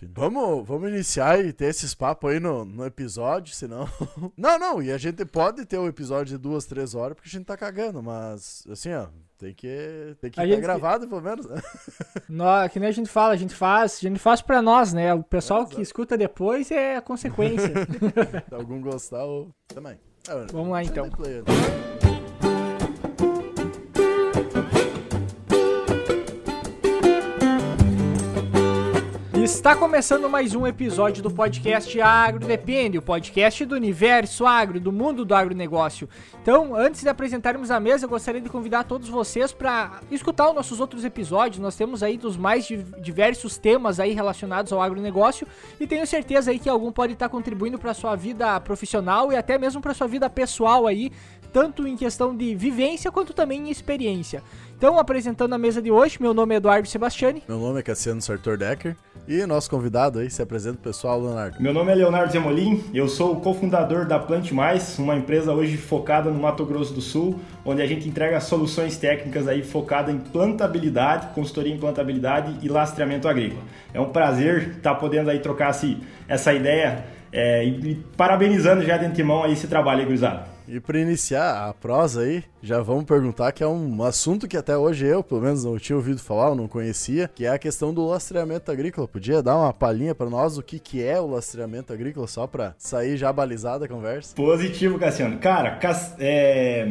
fino. Vamos, vamos iniciar e ter esses papos aí no, no episódio, senão. não, não, e a gente pode ter um episódio de duas, três horas, porque a gente tá cagando, mas assim, ó. Tem que tem que estar gente... gravado, pelo menos. Né? Nós, que nem a gente fala, a gente faz, a gente faz pra nós, né? O pessoal é, que escuta depois é a consequência. Se algum gostar, ou... também. Vamos lá então. Está começando mais um episódio do podcast Agro Depende, o podcast do universo agro, do mundo do agronegócio. Então, antes de apresentarmos a mesa, eu gostaria de convidar todos vocês para escutar os nossos outros episódios. Nós temos aí dos mais diversos temas aí relacionados ao agronegócio e tenho certeza aí que algum pode estar contribuindo para sua vida profissional e até mesmo para sua vida pessoal aí, tanto em questão de vivência quanto também em experiência. Então, apresentando a mesa de hoje, meu nome é Eduardo Sebastiani. Meu nome é Cassiano Sartor Decker. E nosso convidado aí, se apresenta o pessoal, Leonardo. Meu nome é Leonardo Zemolim, eu sou o cofundador da Plante Mais, uma empresa hoje focada no Mato Grosso do Sul, onde a gente entrega soluções técnicas aí focada em plantabilidade, consultoria em plantabilidade e lastreamento agrícola. É um prazer estar podendo aí trocar essa ideia é, e, parabenizando já de antemão aí esse trabalho aí, gurizada. E para iniciar a prosa aí, já vamos perguntar que é um assunto que até hoje eu, pelo menos, não tinha ouvido falar, ou não conhecia, que é a questão do lastreamento agrícola. Podia dar uma palhinha para nós o que, que é o lastreamento agrícola, só para sair já balizada a conversa? Positivo, Cassiano. Cara, é...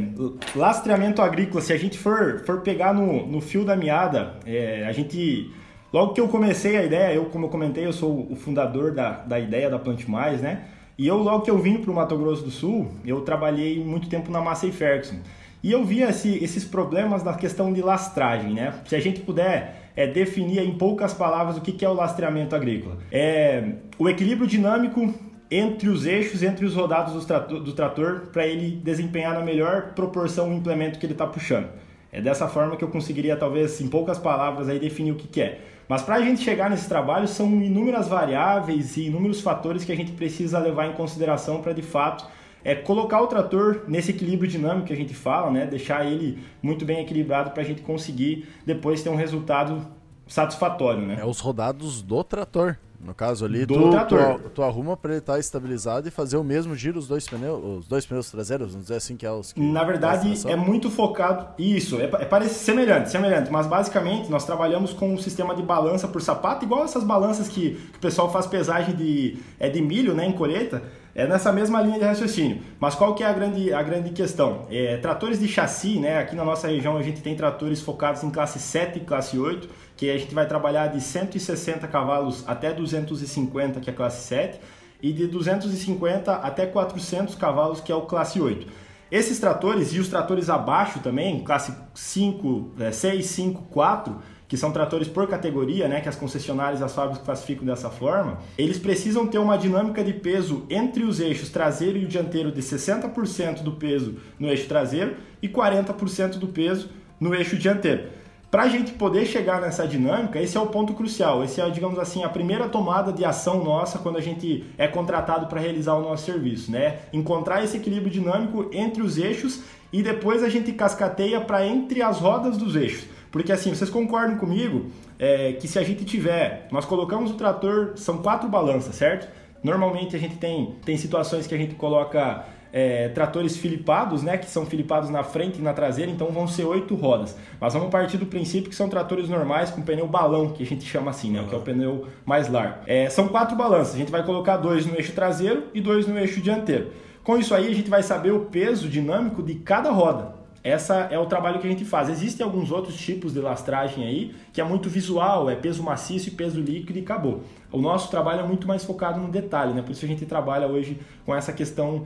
lastreamento agrícola, se a gente for, for pegar no, no fio da meada, é... a gente... Logo que eu comecei a ideia, eu, como eu comentei, eu sou o fundador da, da ideia da Plante Mais, né? E eu, logo que eu vim para o Mato Grosso do Sul, eu trabalhei muito tempo na Massey Ferguson. E eu via esse, esses problemas na questão de lastragem, né? Se a gente puder é, definir em poucas palavras o que, que é o lastreamento agrícola. É o equilíbrio dinâmico entre os eixos, entre os rodados do trator, do trator para ele desempenhar na melhor proporção o implemento que ele está puxando. É dessa forma que eu conseguiria, talvez, em poucas palavras, aí, definir o que, que é. Mas para a gente chegar nesse trabalho, são inúmeras variáveis e inúmeros fatores que a gente precisa levar em consideração para, de fato, é colocar o trator nesse equilíbrio dinâmico que a gente fala, né? deixar ele muito bem equilibrado para a gente conseguir depois ter um resultado satisfatório. Né? É os rodados do trator. No caso ali, tu, tu, tu, arruma para ele estar tá estabilizado e fazer o mesmo giro os dois pneus, os dois pneus traseiros, vamos dizer assim que é os que Na verdade, é muito focado isso, é, é parece semelhante, semelhante, mas basicamente nós trabalhamos com um sistema de balança por sapato, igual essas balanças que, que o pessoal faz pesagem de é de milho, né, em colheita. É nessa mesma linha de raciocínio. Mas qual que é a grande, a grande questão? É, tratores de chassi, né? Aqui na nossa região a gente tem tratores focados em classe 7 e classe 8, que a gente vai trabalhar de 160 cavalos até 250, que é a classe 7, e de 250 até 400 cavalos, que é o classe 8. Esses tratores e os tratores abaixo também, classe 5, 6, 5, 4, que são tratores por categoria, né, que as concessionárias as fábricas classificam dessa forma, eles precisam ter uma dinâmica de peso entre os eixos traseiro e o dianteiro de 60% do peso no eixo traseiro e 40% do peso no eixo dianteiro. Para a gente poder chegar nessa dinâmica, esse é o ponto crucial. Esse é, digamos assim, a primeira tomada de ação nossa quando a gente é contratado para realizar o nosso serviço, né? Encontrar esse equilíbrio dinâmico entre os eixos e depois a gente cascateia para entre as rodas dos eixos. Porque assim, vocês concordam comigo é, que se a gente tiver, nós colocamos o trator, são quatro balanças, certo? Normalmente a gente tem, tem situações que a gente coloca é, tratores filipados, né, que são filipados na frente e na traseira, então vão ser oito rodas. Mas vamos partir do princípio que são tratores normais com pneu balão, que a gente chama assim, né, que é o pneu mais largo. É, são quatro balanças, a gente vai colocar dois no eixo traseiro e dois no eixo dianteiro. Com isso aí a gente vai saber o peso dinâmico de cada roda. Essa é o trabalho que a gente faz. Existem alguns outros tipos de lastragem aí, que é muito visual, é peso maciço e peso líquido e acabou. O nosso trabalho é muito mais focado no detalhe, né? Por isso a gente trabalha hoje com essa questão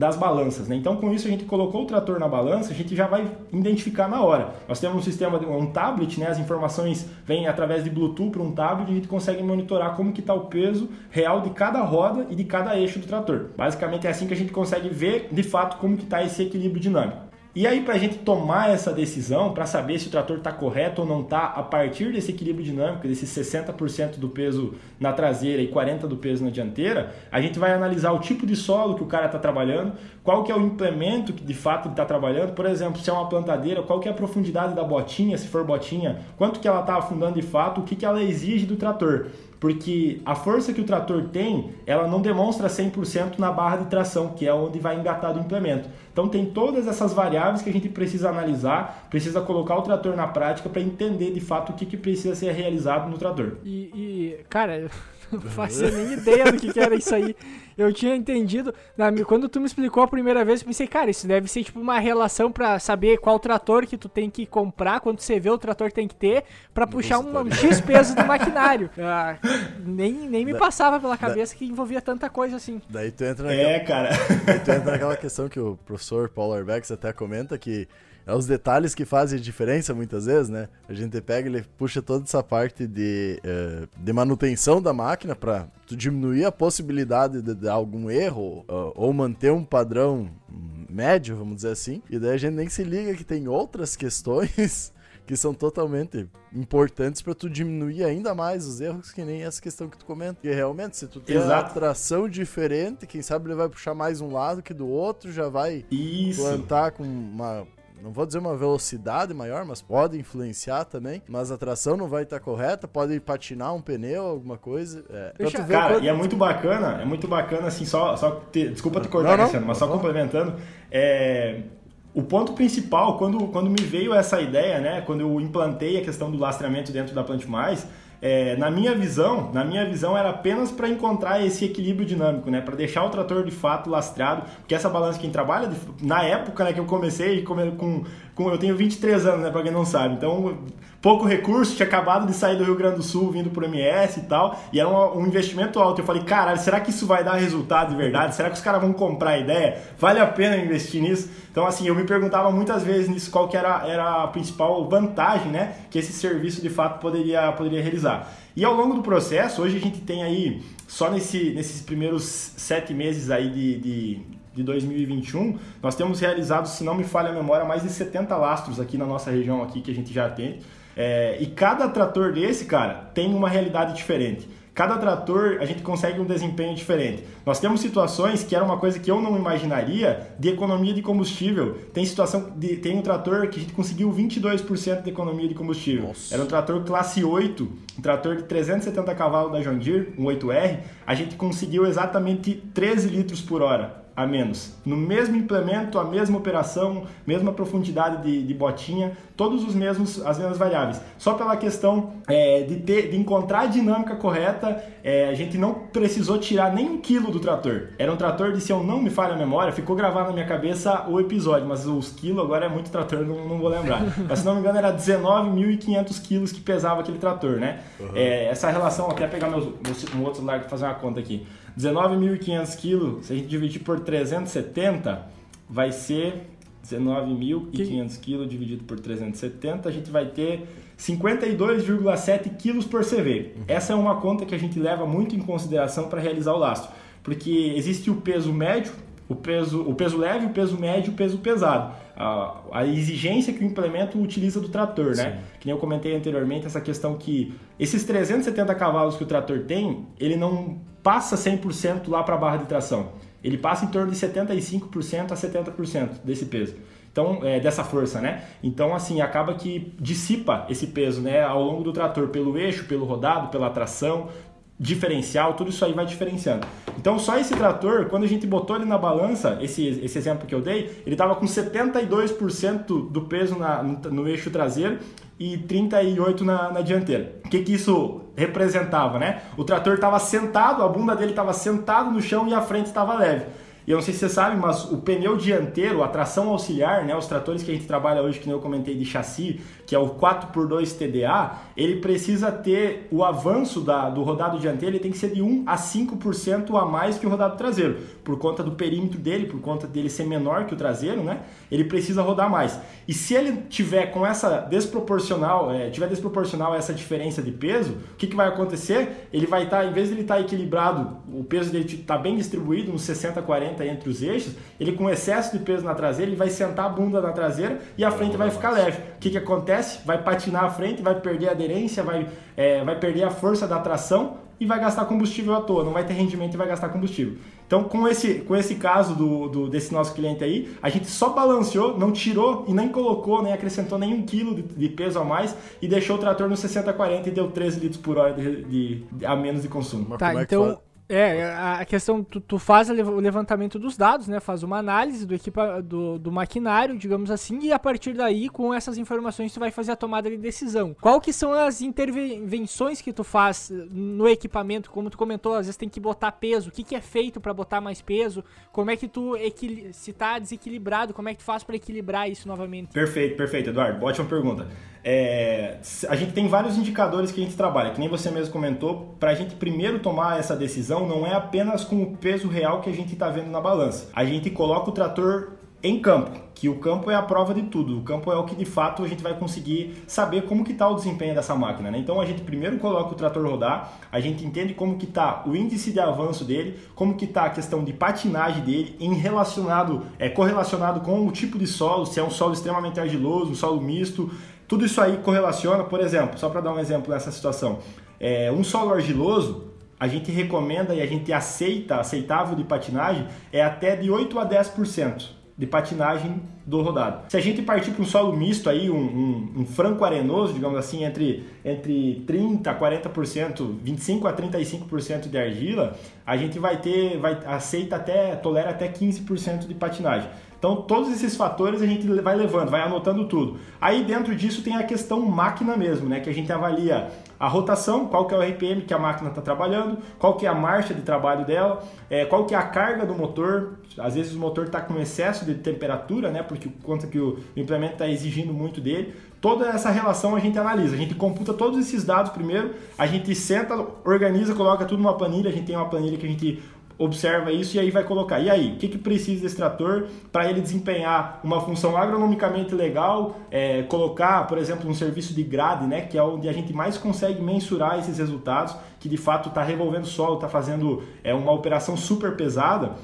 das balanças. Né? Então, com isso, a gente colocou o trator na balança, a gente já vai identificar na hora. Nós temos um sistema, um tablet, né? as informações vêm através de Bluetooth para um tablet a gente consegue monitorar como que está o peso real de cada roda e de cada eixo do trator. Basicamente, é assim que a gente consegue ver, de fato, como que está esse equilíbrio dinâmico. E aí, para a gente tomar essa decisão, para saber se o trator está correto ou não está, a partir desse equilíbrio dinâmico, desse 60% do peso na traseira e 40% do peso na dianteira, a gente vai analisar o tipo de solo que o cara está trabalhando, qual que é o implemento que de fato ele está trabalhando, por exemplo, se é uma plantadeira, qual que é a profundidade da botinha, se for botinha, quanto que ela está afundando de fato, o que, que ela exige do trator. Porque a força que o trator tem, ela não demonstra 100% na barra de tração, que é onde vai engatar o implemento. Então tem todas essas variáveis que a gente precisa analisar, precisa colocar o trator na prática para entender de fato o que, que precisa ser realizado no trator. E, e cara, não fazia nem ideia do que, que, era isso aí. Eu tinha entendido. Na, quando tu me explicou a primeira vez, eu pensei, cara, isso deve ser tipo uma relação para saber qual trator que tu tem que comprar, quando você vê o trator que tem que ter, para puxar um, um, X peso do maquinário. Ah, nem, nem me passava pela cabeça que envolvia tanta coisa assim. Daí tu entra naquela, É, cara. Daí tu entra naquela questão que o professor Paulo Arbex até comenta que é os detalhes que fazem a diferença muitas vezes, né? A gente pega ele puxa toda essa parte de, uh, de manutenção da máquina para diminuir a possibilidade de, de algum erro uh, ou manter um padrão médio, vamos dizer assim. E daí a gente nem se liga que tem outras questões que são totalmente importantes para tu diminuir ainda mais os erros, que nem essa questão que tu comenta. E realmente, se tu tem uma tração diferente, quem sabe ele vai puxar mais um lado que do outro, já vai Isso. plantar com uma não vou dizer uma velocidade maior, mas pode influenciar também. Mas a tração não vai estar correta, pode patinar um pneu, alguma coisa. É, cara, quanto... e é muito bacana, é muito bacana, assim, só, só te, desculpa te cortar, não, não, mas só complementando. É, o ponto principal, quando, quando me veio essa ideia, né, quando eu implantei a questão do lastreamento dentro da Plant Mais, é, na minha visão, na minha visão era apenas para encontrar esse equilíbrio dinâmico, né, para deixar o trator de fato lastreado, porque essa balança quem trabalha na época, né, que eu comecei com, com eu tenho 23 anos, né, para quem não sabe. Então, pouco recurso, tinha acabado de sair do Rio Grande do Sul, vindo pro MS e tal, e era um, um investimento alto. Eu falei, caralho, será que isso vai dar resultado de verdade? Será que os caras vão comprar a ideia? Vale a pena investir nisso? Então, assim, eu me perguntava muitas vezes nisso qual que era, era a principal vantagem, né, que esse serviço de fato poderia, poderia realizar. E ao longo do processo, hoje a gente tem aí, só nesse, nesses primeiros sete meses aí de, de, de 2021, nós temos realizado, se não me falha a memória, mais de 70 lastros aqui na nossa região aqui que a gente já tem. É, e cada trator desse, cara, tem uma realidade diferente. Cada trator a gente consegue um desempenho diferente. Nós temos situações que era uma coisa que eu não imaginaria de economia de combustível. Tem situação de, tem um trator que a gente conseguiu 22% de economia de combustível. Nossa. Era um trator classe 8, um trator de 370 cavalos da John Deere, um 8R. A gente conseguiu exatamente 13 litros por hora a menos. No mesmo implemento, a mesma operação, mesma profundidade de, de botinha, todos os mesmos, as mesmas variáveis. Só pela questão é, de, ter, de encontrar a dinâmica correta, é, a gente não precisou tirar nem um quilo do trator. Era um trator de, se eu não me falha a memória, ficou gravado na minha cabeça o episódio, mas os quilos agora é muito trator, não, não vou lembrar. mas se não me engano era 19.500 quilos que pesava aquele trator, né? Uhum. É, essa relação, até pegar meu, meu, um outro celular e fazer uma conta aqui. 19.500 quilos, se a gente dividir por 370, vai ser 19.500 quilos dividido por 370, a gente vai ter 52,7 quilos por CV. Uhum. Essa é uma conta que a gente leva muito em consideração para realizar o lastro, porque existe o peso médio, o peso, o peso leve, o peso médio e o peso pesado. A, a, exigência que o implemento utiliza do trator, né? Sim. né? Que nem eu comentei anteriormente, essa questão que esses 370 cavalos que o trator tem, ele não passa 100% lá para a barra de tração. Ele passa em torno de 75% a 70% desse peso. Então, é, dessa força, né? Então, assim, acaba que dissipa esse peso, né, ao longo do trator, pelo eixo, pelo rodado, pela tração, diferencial, tudo isso aí vai diferenciando. Então, só esse trator, quando a gente botou ele na balança, esse, esse exemplo que eu dei, ele estava com 72% do peso na, no, no, eixo traseiro e 38% na, na dianteira. O que, que isso representava, né? O trator estava sentado, a bunda dele estava sentado no chão e a frente estava leve. E eu não sei se você sabe, mas o pneu dianteiro, a tração auxiliar, né, os tratores que a gente trabalha hoje, que eu comentei de chassi, que é o 4x2 TDA, ele precisa ter o avanço da, do rodado dianteiro, ele tem que ser de 1 a 5% a mais que o rodado traseiro, por conta do perímetro dele, por conta dele ser menor que o traseiro, né? Ele precisa rodar mais. E se ele tiver com essa desproporcional, é, tiver desproporcional essa diferença de peso, o que, que vai acontecer? Ele vai estar, tá, em vez de ele estar tá equilibrado, o peso dele está bem distribuído, uns 60, 40 entre os eixos, ele com excesso de peso na traseira, ele vai sentar a bunda na traseira e a frente vai ficar leve. O que, que acontece? Vai patinar a frente, vai perder a aderência, vai, é, vai perder a força da tração e vai gastar combustível à toa, não vai ter rendimento e vai gastar combustível. Então, com esse, com esse caso do, do, desse nosso cliente aí, a gente só balanceou, não tirou e nem colocou, nem acrescentou nenhum quilo de, de peso a mais e deixou o trator no 60-40 e deu 13 litros por hora de, de, de a menos de consumo. Tá, é então é, a questão, tu, tu, faz o levantamento dos dados, né? Faz uma análise do, equipa, do, do, maquinário, digamos assim, e a partir daí, com essas informações, tu vai fazer a tomada de decisão. Qual que são as intervenções que tu faz no equipamento? Como tu comentou, às vezes tem que botar peso. O que, que é feito para botar mais peso? Como é que tu, se tá desequilibrado, como é que tu faz para equilibrar isso novamente? Perfeito, perfeito, Eduardo. Ótima pergunta. É, a gente tem vários indicadores que a gente trabalha, que nem você mesmo comentou, para a gente primeiro tomar essa decisão não é apenas com o peso real que a gente está vendo na balança. A gente coloca o trator em campo, que o campo é a prova de tudo. O campo é o que de fato a gente vai conseguir saber como que está o desempenho dessa máquina. Né? Então a gente primeiro coloca o trator rodar, a gente entende como que está o índice de avanço dele, como que está a questão de patinagem dele, em relacionado, é correlacionado com o tipo de solo, se é um solo extremamente argiloso, um solo misto, tudo isso aí correlaciona, por exemplo, só para dar um exemplo nessa situação, é, um solo argiloso, a gente recomenda e a gente aceita, aceitável de patinagem, é até de 8 a 10% de patinagem do rodado. Se a gente partir para um solo misto aí, um, um, um, franco arenoso, digamos assim, entre, entre 30 a 40%, 25 a 35% de argila, a gente vai ter, vai, aceita até, tolera até 15% de patinagem. Então, todos esses fatores a gente vai levando, vai anotando tudo. Aí dentro disso tem a questão máquina mesmo, né? Que a gente avalia a rotação, qual que é o RPM que a máquina está trabalhando, qual que é a marcha de trabalho dela, é, qual que é a carga do motor. Às vezes o motor está com excesso de temperatura, né? Porque conta que o implemento está exigindo muito dele. Toda essa relação a gente analisa, a gente computa todos esses dados primeiro, a gente senta, organiza, coloca tudo numa planilha, a gente tem uma planilha que a gente observa isso e aí vai colocar. E aí, o que, que precisa desse trator para ele desempenhar uma função agronomicamente legal? É, colocar, por exemplo, um serviço de grade, né, que é onde a gente mais consegue mensurar esses resultados, que de fato está revolvendo solo, está fazendo é, uma operação super pesada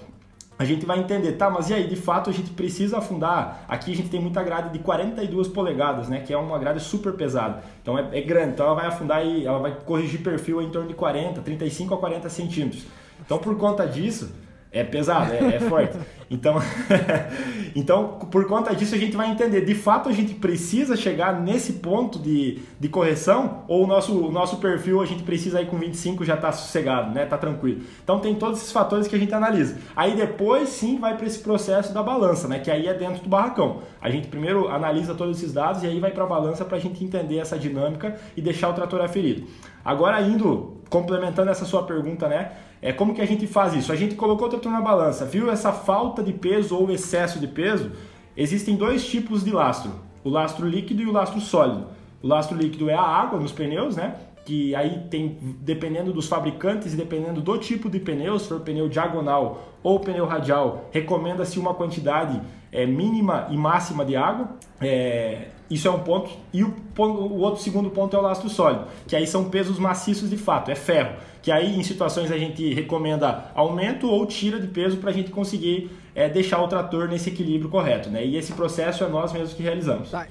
a gente vai entender, tá, mas e aí, de fato a gente precisa afundar. Aqui a gente tem muita grade de 42 polegadas, né, que é uma grade super pesada. Então é, é grande, então ela vai afundar e ela vai corrigir perfil em torno de 40, 35 a 40 centímetros. Então, por conta disso, é pesado, é, é forte. Então, então, por conta disso, a gente vai entender. De fato, a gente precisa chegar nesse ponto de, de correção ou o nosso, o nosso perfil a gente precisa ir com 25 já está sossegado, né? Tá tranquilo. Então, tem todos esses fatores que a gente analisa. Aí depois, sim, vai para esse processo da balança, né? Que aí é dentro do barracão. A gente primeiro analisa todos esses dados e aí vai para a balança para a gente entender essa dinâmica e deixar o trator aferido. Agora, indo, complementando essa sua pergunta, né? É como que a gente faz isso? A gente colocou o trator na balança, viu essa falta de peso ou excesso de peso? Existem dois tipos de lastro, o lastro líquido e o lastro sólido. O lastro líquido é a água nos pneus, né? Que aí tem, dependendo dos fabricantes e dependendo do tipo de pneu, se for pneu diagonal ou pneu radial, recomenda-se uma quantidade é, mínima e máxima de água. É, isso é um ponto. E o, o, outro segundo ponto é o lastro sólido, que aí são pesos maciços de fato, é ferro. Que aí em situações a gente recomenda aumento ou tira de peso para a gente conseguir é, deixar o trator nesse equilíbrio correto, né? E esse processo é nós mesmos que realizamos. Tá,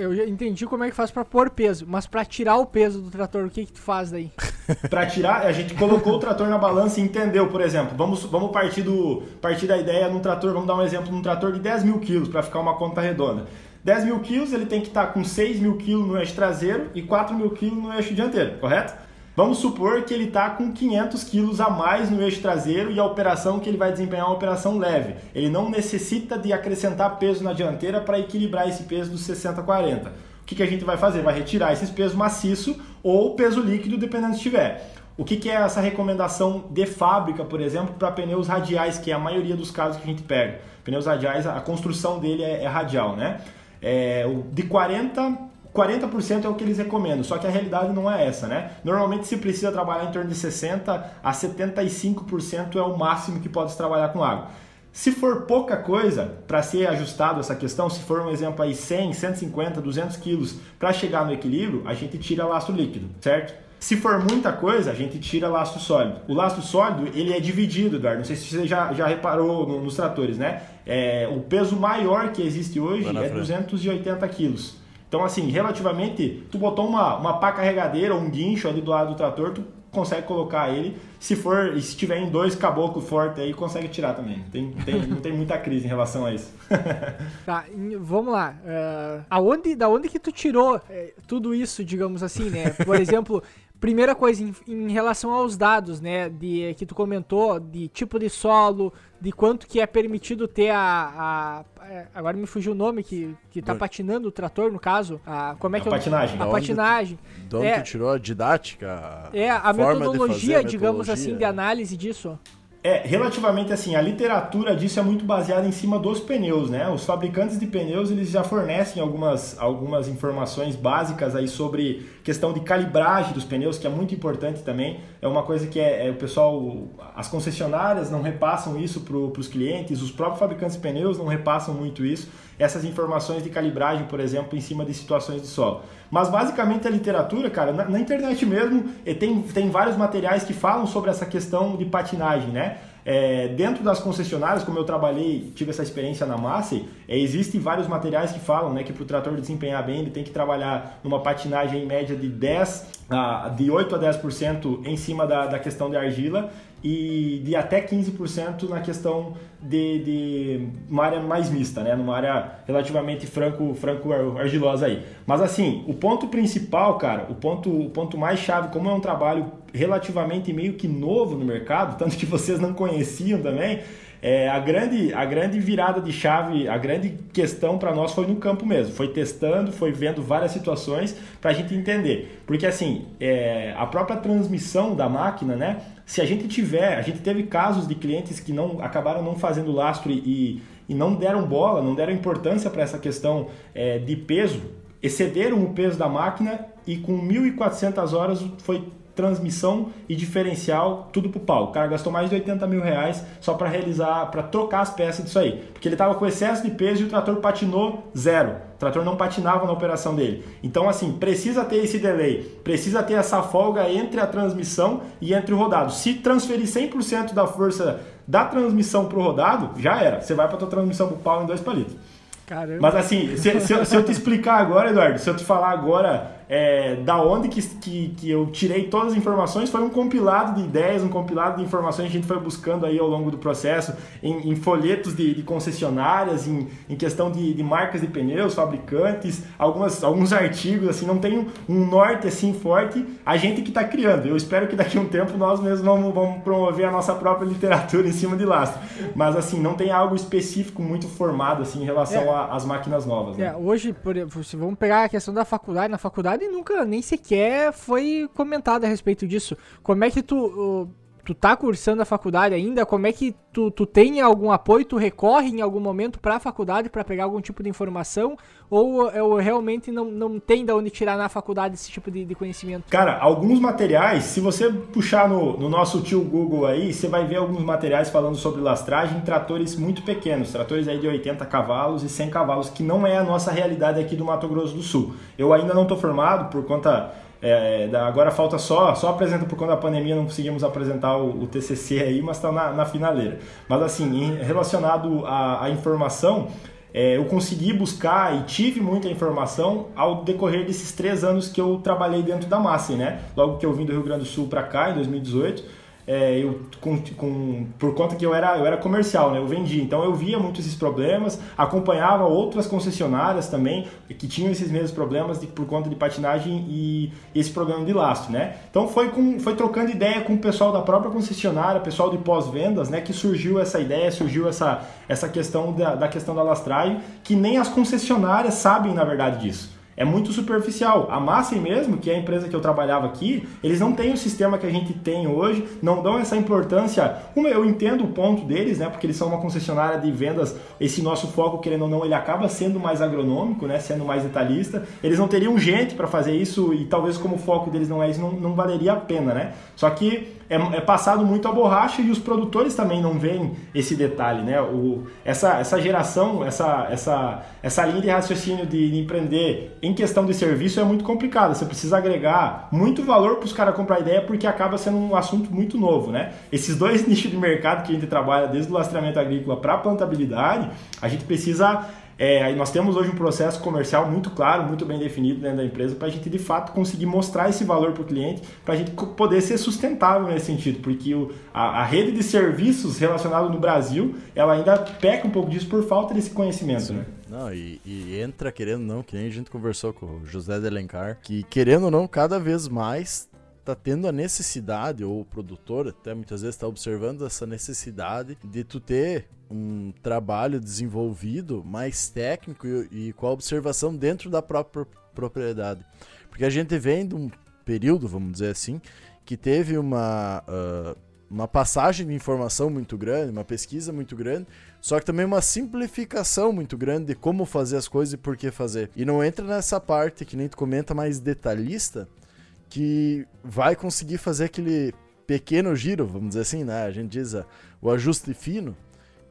eu já entendi como é que faz para pôr peso, mas para tirar o peso do trator, o que que tu faz daí? para tirar, a gente colocou o trator na balança e entendeu, por exemplo, vamos, vamos partir, do, partir da ideia num trator, vamos dar um exemplo num trator de 10 mil quilos para ficar uma conta redonda. 10 mil quilos, ele tem que estar tá com 6 mil quilos no eixo traseiro e 4 mil quilos no eixo dianteiro, correto? Vamos supor que ele está com 500 quilos a mais no eixo traseiro e a operação que ele vai desempenhar é uma operação leve. Ele não necessita de acrescentar peso na dianteira para equilibrar esse peso dos 60-40. O que, que a gente vai fazer? Vai retirar esses pesos maciço ou peso líquido, dependendo se tiver. O que, que é essa recomendação de fábrica, por exemplo, para pneus radiais, que é a maioria dos casos que a gente pega? Pneus radiais, a construção dele é, é radial, né? É, de 40 40% é o que eles recomendam, só que a realidade não é essa, né? Normalmente se precisa trabalhar em torno de 60 a 75% é o máximo que pode trabalhar com água. Se for pouca coisa para ser ajustado essa questão, se for um exemplo aí 100, 150, 200 quilos para chegar no equilíbrio, a gente tira lastro líquido, certo? Se for muita coisa, a gente tira lastro sólido. O lastro sólido, ele é dividido, Eduardo. Não sei se você já, já reparou no, nos tratores, né? É, o peso maior que existe hoje é frente. 280 quilos. Então, assim, relativamente, tu botou uma, uma pá carregadeira ou um guincho ali do lado do trator, tu consegue colocar ele. Se for, se tiver em dois caboclos fortes aí, consegue tirar também. Tem, tem, não tem muita crise em relação a isso. tá, vamos lá. Uh, aonde, da onde que tu tirou é, tudo isso, digamos assim, né? Por exemplo, Primeira coisa, em, em, relação aos dados, né, de, que tu comentou, de tipo de solo, de quanto que é permitido ter a... a, a agora me fugiu o nome, que, que tá patinando o trator, no caso. A, como é que a é patinagem. A patinagem. De onde é, tu tirou a didática? É, a metodologia, digamos assim, de análise disso. É, relativamente assim, a literatura disso é muito baseada em cima dos pneus, né? Os fabricantes de pneus, eles já fornecem algumas, algumas informações básicas aí sobre questão de calibragem dos pneus, que é muito importante também. É uma coisa que é, é o pessoal, as concessionárias não repassam isso para os clientes, os próprios fabricantes de pneus não repassam muito isso, essas informações de calibragem, por exemplo, em cima de situações de solo. Mas basicamente a literatura, cara, na, na internet mesmo, tem, tem vários materiais que falam sobre essa questão de patinagem, né? É, dentro das concessionárias, como eu trabalhei, tive essa experiência na Massey, é, existem vários materiais que falam né, que para o trator desempenhar bem, ele tem que trabalhar numa patinagem em média de 10, a, de 8 a 10% em cima da, da questão de argila e de até 15% na questão de, de uma área mais mista, né? numa área relativamente franco, franco argilosa aí. Mas assim, o ponto principal, cara, o ponto, o ponto mais chave, como é um trabalho relativamente meio que novo no mercado, tanto que vocês não conheciam também, é, a, grande, a grande virada de chave, a grande questão para nós foi no campo mesmo. Foi testando, foi vendo várias situações para a gente entender. Porque assim, é, a própria transmissão da máquina, né? Se a gente tiver, a gente teve casos de clientes que não acabaram não fazendo lastro e, e não deram bola, não deram importância para essa questão é, de peso, excederam o peso da máquina e com 1.400 horas foi transmissão e diferencial, tudo pro pau. O cara gastou mais de 80 mil reais só para realizar, para trocar as peças disso aí. Porque ele tava com excesso de peso e o trator patinou zero. O trator não patinava na operação dele. Então, assim, precisa ter esse delay, precisa ter essa folga entre a transmissão e entre o rodado. Se transferir 100% da força da transmissão pro rodado, já era. Você vai para tua transmissão pro pau em dois palitos. Caramba. Mas assim, se, se, se, eu te explicar agora, Eduardo, se eu te falar agora é, da onde que, que, que, eu tirei todas as informações, foi um compilado de ideias, um compilado de informações que a gente foi buscando aí ao longo do processo, em, em folhetos de, de, concessionárias, em, em questão de, de, marcas de pneus, fabricantes, algumas, alguns artigos, assim, não tem um, um norte assim forte, a gente que está criando. Eu espero que daqui a um tempo nós mesmos vamos, vamos promover a nossa própria literatura em cima de lastro. Mas assim, não tem algo específico muito formado assim em relação é, às máquinas novas. Né? É, hoje, por, se vamos pegar a questão da faculdade, na faculdade e nunca nem sequer foi comentado a respeito disso. Como é que tu tu tá cursando a faculdade ainda, como é que tu, tu tem algum apoio, tu recorre em algum momento para a faculdade para pegar algum tipo de informação ou, ou realmente não, não tem da onde tirar na faculdade esse tipo de, de conhecimento? Cara, alguns materiais, se você puxar no, no nosso tio Google aí, você vai ver alguns materiais falando sobre lastragem em tratores muito pequenos, tratores aí de 80 cavalos e 100 cavalos, que não é a nossa realidade aqui do Mato Grosso do Sul. Eu ainda não estou formado por conta é, agora falta só, só apresenta por conta da pandemia, não conseguimos apresentar o, o TCC aí, mas está na, na, finaleira. Mas assim, relacionado à, à informação, é, eu consegui buscar e tive muita informação ao decorrer desses três anos que eu trabalhei dentro da Massa, né? Logo que eu vim do Rio Grande do Sul para cá, em 2018, é, eu, com, com, por conta que eu era, eu era comercial, né? eu vendia. Então eu via muito esses problemas, acompanhava outras concessionárias também que tinham esses mesmos problemas de, por conta de patinagem e, esse problema de lastro. Né? Então foi, com, foi trocando ideia com o pessoal da própria concessionária, pessoal de pós-vendas, né? que surgiu essa ideia, surgiu essa, essa questão da, da questão da lastragem, que nem as concessionárias sabem na verdade disso é muito superficial. A Massey mesmo, que é a empresa que eu trabalhava aqui, eles não têm o sistema que a gente tem hoje, não dão essa importância. Como eu entendo o ponto deles, né? Porque eles são uma concessionária de vendas, esse nosso foco, querendo ou não, ele acaba sendo mais agronômico, né? Sendo mais detalhista. Eles não teriam gente para fazer isso e talvez como o foco deles não é isso, não, não valeria a pena, né? Só que é, é, passado muito a borracha e os produtores também não veem esse detalhe, né? O, essa, essa geração, essa, essa, essa linha de raciocínio de, de empreender em questão de serviço é muito complicada. Você precisa agregar muito valor para os caras comprar ideia porque acaba sendo um assunto muito novo, né? Esses dois nichos de mercado que a gente trabalha, desde o lastreamento agrícola para a plantabilidade, a gente precisa É, nós temos hoje um processo comercial muito claro, muito bem definido dentro da empresa, para a gente de fato conseguir mostrar esse valor para o cliente, para a gente poder ser sustentável nesse sentido, porque o, a, a, rede de serviços relacionada no Brasil, ela ainda peca um pouco disso por falta desse conhecimento. Né? Não, e, e, entra querendo ou não, que nem a gente conversou com o José de Alencar, que querendo ou não, cada vez mais tá tendo a necessidade, ou o produtor até muitas vezes está observando essa necessidade de tu ter um trabalho desenvolvido mais técnico e, e, com a observação dentro da própria propriedade. Porque a gente vem de um período, vamos dizer assim, que teve uma, uh, uma passagem de informação muito grande, uma pesquisa muito grande, só que também uma simplificação muito grande de como fazer as coisas e por que fazer. E não entra nessa parte que nem tu comenta mais detalhista, que vai conseguir fazer aquele pequeno giro, vamos dizer assim, né? A gente diz uh, o ajuste fino,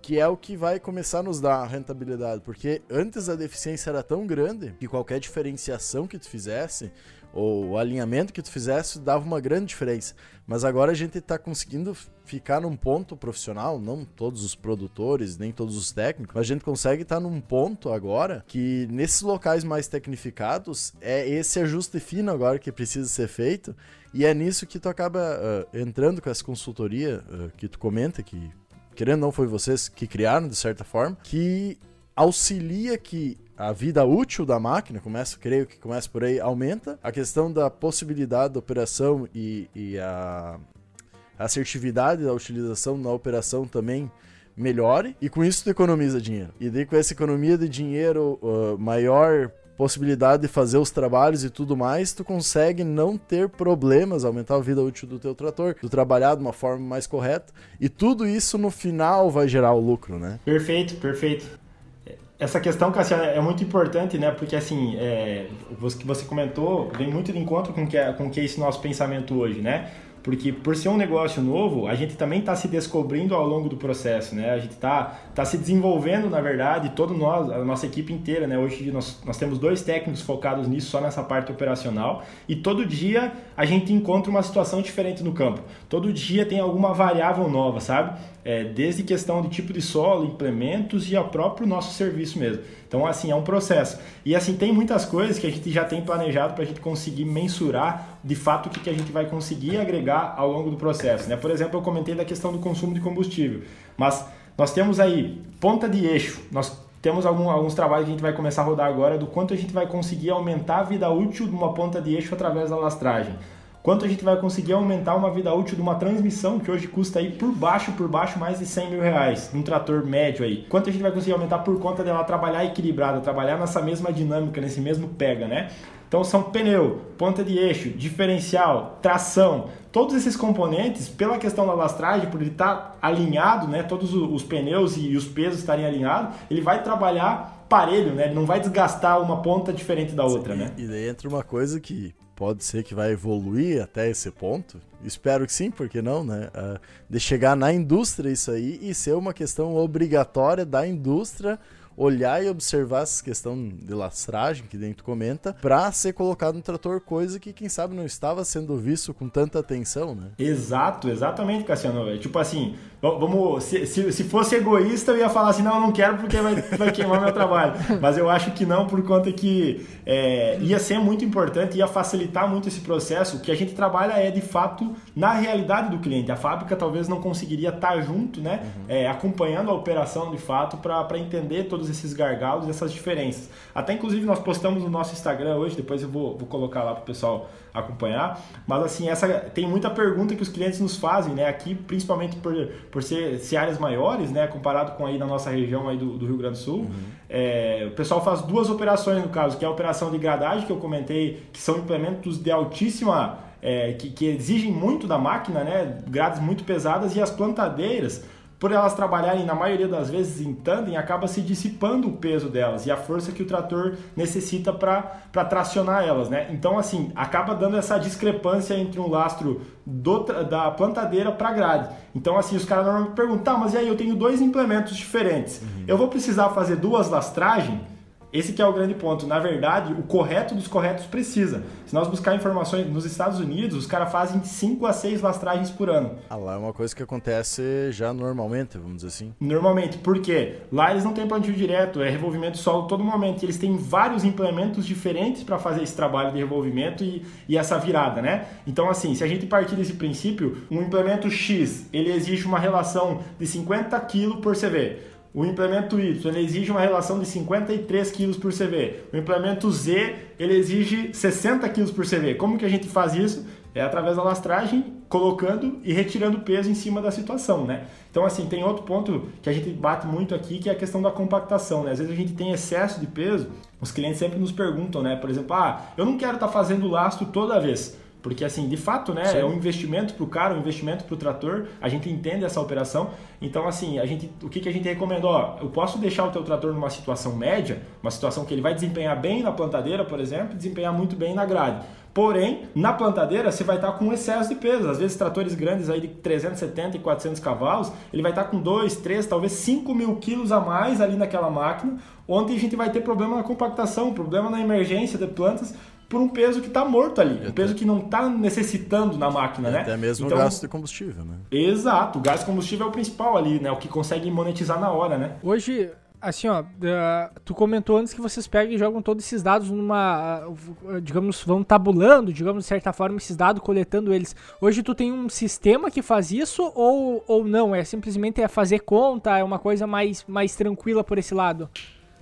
que é o que vai começar a nos dar rentabilidade, porque antes a deficiência era tão grande que qualquer diferenciação que tu fizesse ou o alinhamento que tu fizesse dava uma grande diferença. Mas agora a gente está conseguindo ficar num ponto profissional, não todos os produtores, nem todos os técnicos, mas a gente consegue estar tá num ponto agora que nesses locais mais tecnificados é esse ajuste fino agora que precisa ser feito e é nisso que tu acaba uh, entrando com essa consultoria uh, que tu comenta que querendo ou não foi vocês que criaram de certa forma, que auxilia que a vida útil da máquina, começa, creio que começa por aí, aumenta. A questão da possibilidade da operação e, e a assertividade da utilização na operação também melhore. E com isso tu economiza dinheiro. E daí com essa economia de dinheiro uh, maior possibilidade de fazer os trabalhos e tudo mais, tu consegue não ter problemas, aumentar a vida útil do teu trator, tu trabalhar de uma forma mais correta, e tudo isso no final vai gerar o lucro, né? Perfeito, perfeito essa questão, Cassiano, é muito importante, né? Porque, assim, é, o que você comentou vem muito de encontro com que, é, com que é esse nosso pensamento hoje, né? Porque por ser um negócio novo, a gente também está se descobrindo ao longo do processo, né? A gente está tá se desenvolvendo, na verdade, todo nós, a nossa equipe inteira, né? Hoje nós, nós temos dois técnicos focados nisso, só nessa parte operacional, e todo dia a gente encontra uma situação diferente no campo. Todo dia tem alguma variável nova, sabe? É, desde questão de tipo de solo, implementos e o próprio nosso serviço mesmo. Então, assim, é um processo. E, assim, tem muitas coisas que a gente já tem planejado para a gente conseguir mensurar de fato o que, que a gente vai conseguir agregar ao longo do processo. Né? Por exemplo, eu comentei da questão do consumo de combustível, mas nós temos aí ponta de eixo, nós temos algum, alguns trabalhos que a gente vai começar a rodar agora do quanto a gente vai conseguir aumentar a vida útil de uma ponta de eixo através da lastragem quanto a gente vai conseguir aumentar uma vida útil de uma transmissão que hoje custa aí por baixo, por baixo, mais de 100 mil reais, um trator médio aí. Quanto a gente vai conseguir aumentar por conta dela trabalhar equilibrada, trabalhar nessa mesma dinâmica, nesse mesmo pega, né? Então são pneu, ponta de eixo, diferencial, tração, todos esses componentes, pela questão da lastragem, por ele estar tá alinhado, né, todos os pneus e os pesos estarem alinhados, ele vai trabalhar parelho, né? Ele não vai desgastar uma ponta diferente da outra, Sim, né? E daí entra uma coisa que pode ser que vai evoluir até esse ponto. Espero que sim, porque não, né? Uh, de chegar na indústria isso aí e ser uma questão obrigatória da indústria olhar e observar essa questão de lastragem que dentro comenta para ser colocado no trator, coisa que quem sabe não estava sendo visto com tanta atenção, né? Exato, exatamente, Cassiano. É tipo assim, vamos, se, se, se, fosse egoísta eu ia falar assim, não, eu não quero porque vai, vai queimar meu trabalho. Mas eu acho que não, por conta que é, ia ser muito importante, ia facilitar muito esse processo. O que a gente trabalha é de fato na realidade do cliente. A fábrica talvez não conseguiria estar junto, né? Uhum. É, acompanhando a operação de fato para entender todos todos esses gargalos, essas diferenças. Até inclusive nós postamos no nosso Instagram hoje, depois eu vou, vou colocar lá para o pessoal acompanhar. Mas assim, essa tem muita pergunta que os clientes nos fazem, né? Aqui, principalmente por, por ser, ser áreas maiores, né? Comparado com aí na nossa região aí do, do Rio Grande do Sul. Uhum. É, o pessoal faz duas operações no caso, que é a operação de gradagem, que eu comentei, que são implementos de altíssima. É, que, que exigem muito da máquina, né? Grades muito pesadas e as plantadeiras por elas trabalharem na maioria das vezes em tandem, acaba se dissipando o peso delas e a força que o trator necessita para tracionar elas, né? Então, assim, acaba dando essa discrepância entre um lastro do, da plantadeira para a grade. Então, assim, os caras normalmente perguntam, tá, mas e aí eu tenho dois implementos diferentes. Uhum. Eu vou precisar fazer duas lastragens? Esse que é o grande ponto. Na verdade, o correto dos corretos precisa. Se nós buscar informações nos Estados Unidos, os caras fazem 5 a 6 lastragens por ano. Ah, lá é uma coisa que acontece já normalmente, vamos dizer assim. Normalmente, por quê? Lá eles não têm plantio direto, é revolvimento solo todo momento. Eles têm vários implementos diferentes para fazer esse trabalho de revolvimento e, e essa virada, né? Então, assim, se a gente partir desse princípio, um implemento X, ele exige uma relação de 50 kg por CV. O implemento Y ele exige uma relação de 53 kg por CV. O implemento Z ele exige 60 kg por CV. Como que a gente faz isso? É através da lastragem, colocando e retirando peso em cima da situação, né? Então, assim, tem outro ponto que a gente bate muito aqui, que é a questão da compactação, né? Às vezes a gente tem excesso de peso, os clientes sempre nos perguntam, né? Por exemplo, ah, eu não quero estar tá fazendo lastro toda vez. Porque, assim, de fato, né, Sim. é um investimento para o cara, um investimento para o trator, a gente entende essa operação. Então, assim, a gente, o que, que a gente recomenda? Ó, eu posso deixar o teu trator numa situação média, uma situação que ele vai desempenhar bem na plantadeira, por exemplo, desempenhar muito bem na grade. Porém, na plantadeira você vai estar com excesso de peso. Às vezes tratores grandes aí de 370 e 400 cavalos, ele vai estar com 2, 3, talvez 5 mil quilos a mais ali naquela máquina, onde a gente vai ter problema na compactação, problema na emergência de plantas, por um peso que está morto ali, um peso que não está necessitando na máquina, né? Até mesmo então, o gasto de combustível, né? Exato, o gasto de combustível é o principal ali, né? O que consegue monetizar na hora, né? Hoje, assim, ó, tu comentou antes que vocês pegam e jogam todos esses dados numa, digamos, vão tabulando, digamos, de certa forma, esses dados, coletando eles. Hoje tu tem um sistema que faz isso ou, ou não? É simplesmente é fazer conta, é uma coisa mais, mais tranquila por esse lado?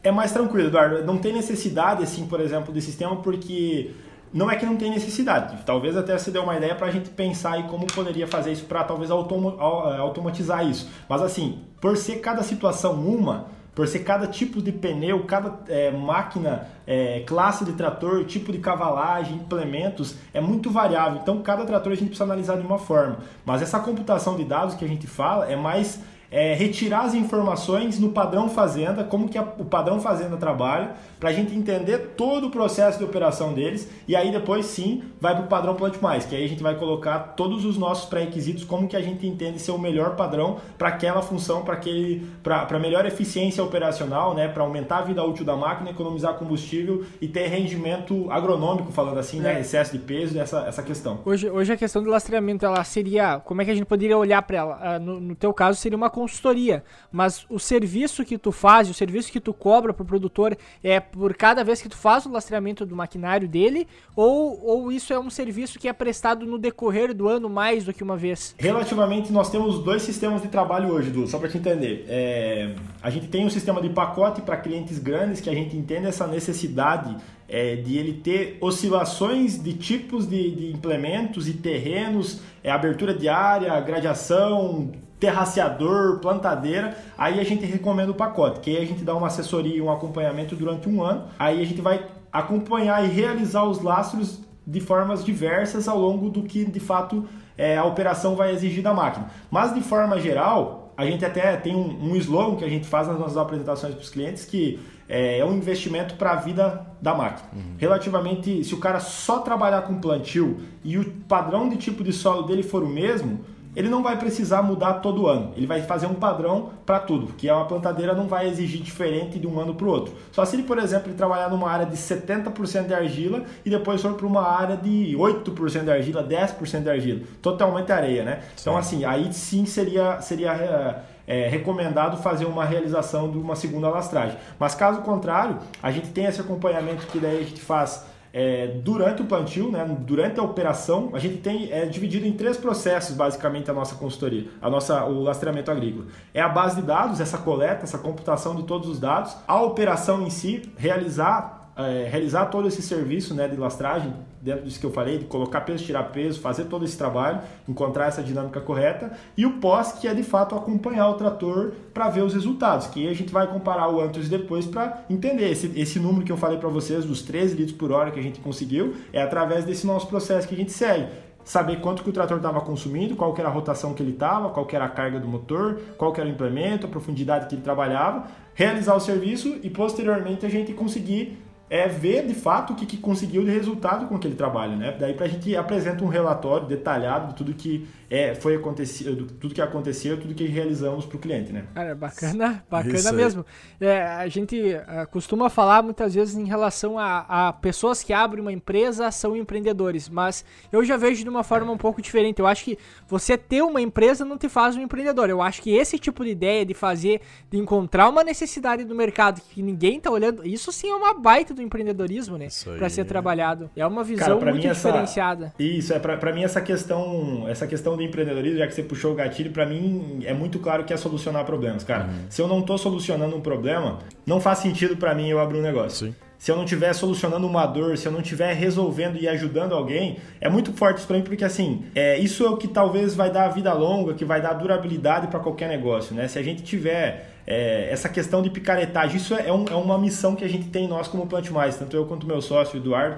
É mais tranquilo, Eduardo. Não tem necessidade, assim, por exemplo, de sistema, porque não é que não tem necessidade. Talvez até você dê uma ideia para a gente pensar aí como poderia fazer isso para talvez automatizar isso. Mas assim, por ser cada situação uma, por ser cada tipo de pneu, cada é, máquina, é, classe de trator, tipo de cavalagem, implementos, é muito variável. Então, cada trator a gente precisa analisar de uma forma. Mas essa computação de dados que a gente fala é mais é, retirar as informações no padrão fazenda, como que a, o padrão fazenda trabalha, para a gente entender todo o processo de operação deles e aí depois sim vai para o padrão Plant Mais, que aí a gente vai colocar todos os nossos pré-requisitos, como que a gente entende ser o melhor padrão para aquela função, para aquele para melhor eficiência operacional, né, para aumentar a vida útil da máquina, economizar combustível e ter rendimento agronômico, falando assim, né, é. né, excesso de peso, essa, essa questão. Hoje, hoje a questão do lastreamento, ela seria, como é que a gente poderia olhar para ela? Ah, no, no teu caso seria uma consultoria, mas o serviço que tu faz, o serviço que tu cobra para o produtor é por cada vez que tu faz o lastreamento do maquinário dele, ou, ou isso é um serviço que é prestado no decorrer do ano mais do que uma vez? Relativamente, nós temos dois sistemas de trabalho hoje, Du, só para te entender. É, a gente tem um sistema de pacote para clientes grandes que a gente entende essa necessidade é, de ele ter oscilações de tipos de, de implementos e terrenos, é, abertura de área, gradiação, terraceador, plantadeira, aí a gente recomenda o pacote, que aí a gente dá uma assessoria e um acompanhamento durante um ano, aí a gente vai acompanhar e realizar os lastros de formas diversas ao longo do que de fato é, a operação vai exigir da máquina. Mas de forma geral, a gente até tem um, um slogan que a gente faz nas nossas apresentações para os clientes que é, é um investimento para a vida da máquina. Uhum. Relativamente, se o cara só trabalhar com plantio e o padrão de tipo de solo dele for o mesmo, ele não vai precisar mudar todo ano. Ele vai fazer um padrão para tudo, que é uma plantadeira não vai exigir diferente de um ano para o outro. Só se ele, por exemplo, ele trabalhar numa área de 70% de argila e depois for para uma área de 8% de argila, 10% de argila, totalmente areia, né? Sim. Então assim, aí sim seria seria é, recomendado fazer uma realização de uma segunda lastragem. Mas caso contrário, a gente tem esse acompanhamento que daí a gente faz é, durante o plantio, né, durante a operação, a gente tem é, dividido em três processos, basicamente, a nossa consultoria, a nossa, o lastreamento agrícola. É a base de dados, essa coleta, essa computação de todos os dados, a operação em si, realizar é, realizar todo esse serviço né, de lastragem, dentro disso que eu falei, de colocar peso, tirar peso, fazer todo esse trabalho, encontrar essa dinâmica correta, e o pós, que é de fato acompanhar o trator para ver os resultados, que a gente vai comparar o antes e depois para entender. Esse, esse número que eu falei para vocês, dos 13 litros por hora que a gente conseguiu, é através desse nosso processo que a gente segue saber quanto que o trator estava consumindo, qual era a rotação que ele estava, qual era a carga do motor, qual era o implemento, a profundidade que ele trabalhava, realizar o serviço e posteriormente a gente conseguir é ver de fato o que, que conseguiu de resultado com aquele trabalho, né? Daí para a gente apresenta um relatório detalhado de tudo que é, foi acontecido, tudo que aconteceu, tudo que realizamos para o cliente, né? Cara, bacana, bacana mesmo. É, a gente uh, costuma falar muitas vezes em relação a, a, pessoas que abrem uma empresa são empreendedores, mas eu já vejo de uma forma um pouco diferente. Eu acho que você ter uma empresa não te faz um empreendedor. Eu acho que esse tipo de ideia de fazer, de encontrar uma necessidade do mercado que ninguém está olhando, isso sim é uma baita do empreendedorismo, né? Para ser trabalhado. É uma visão Cara, muito diferenciada. Essa, isso, é para mim essa questão, essa questão do empreendedorismo, já que você puxou o gatilho, para mim é muito claro que é solucionar problemas, cara. Uhum. Se eu não tô solucionando um problema, não faz sentido para mim eu abrir um negócio. Sim se eu não estiver solucionando uma dor, se eu não estiver resolvendo e ajudando alguém, é muito forte isso para mim, porque assim, é, isso é o que talvez vai dar vida longa, que vai dar durabilidade para qualquer negócio, né? Se a gente tiver é, essa questão de picaretagem, isso é, um, é, uma missão que a gente tem nós como Plant Mais, tanto eu quanto meu sócio, Eduardo,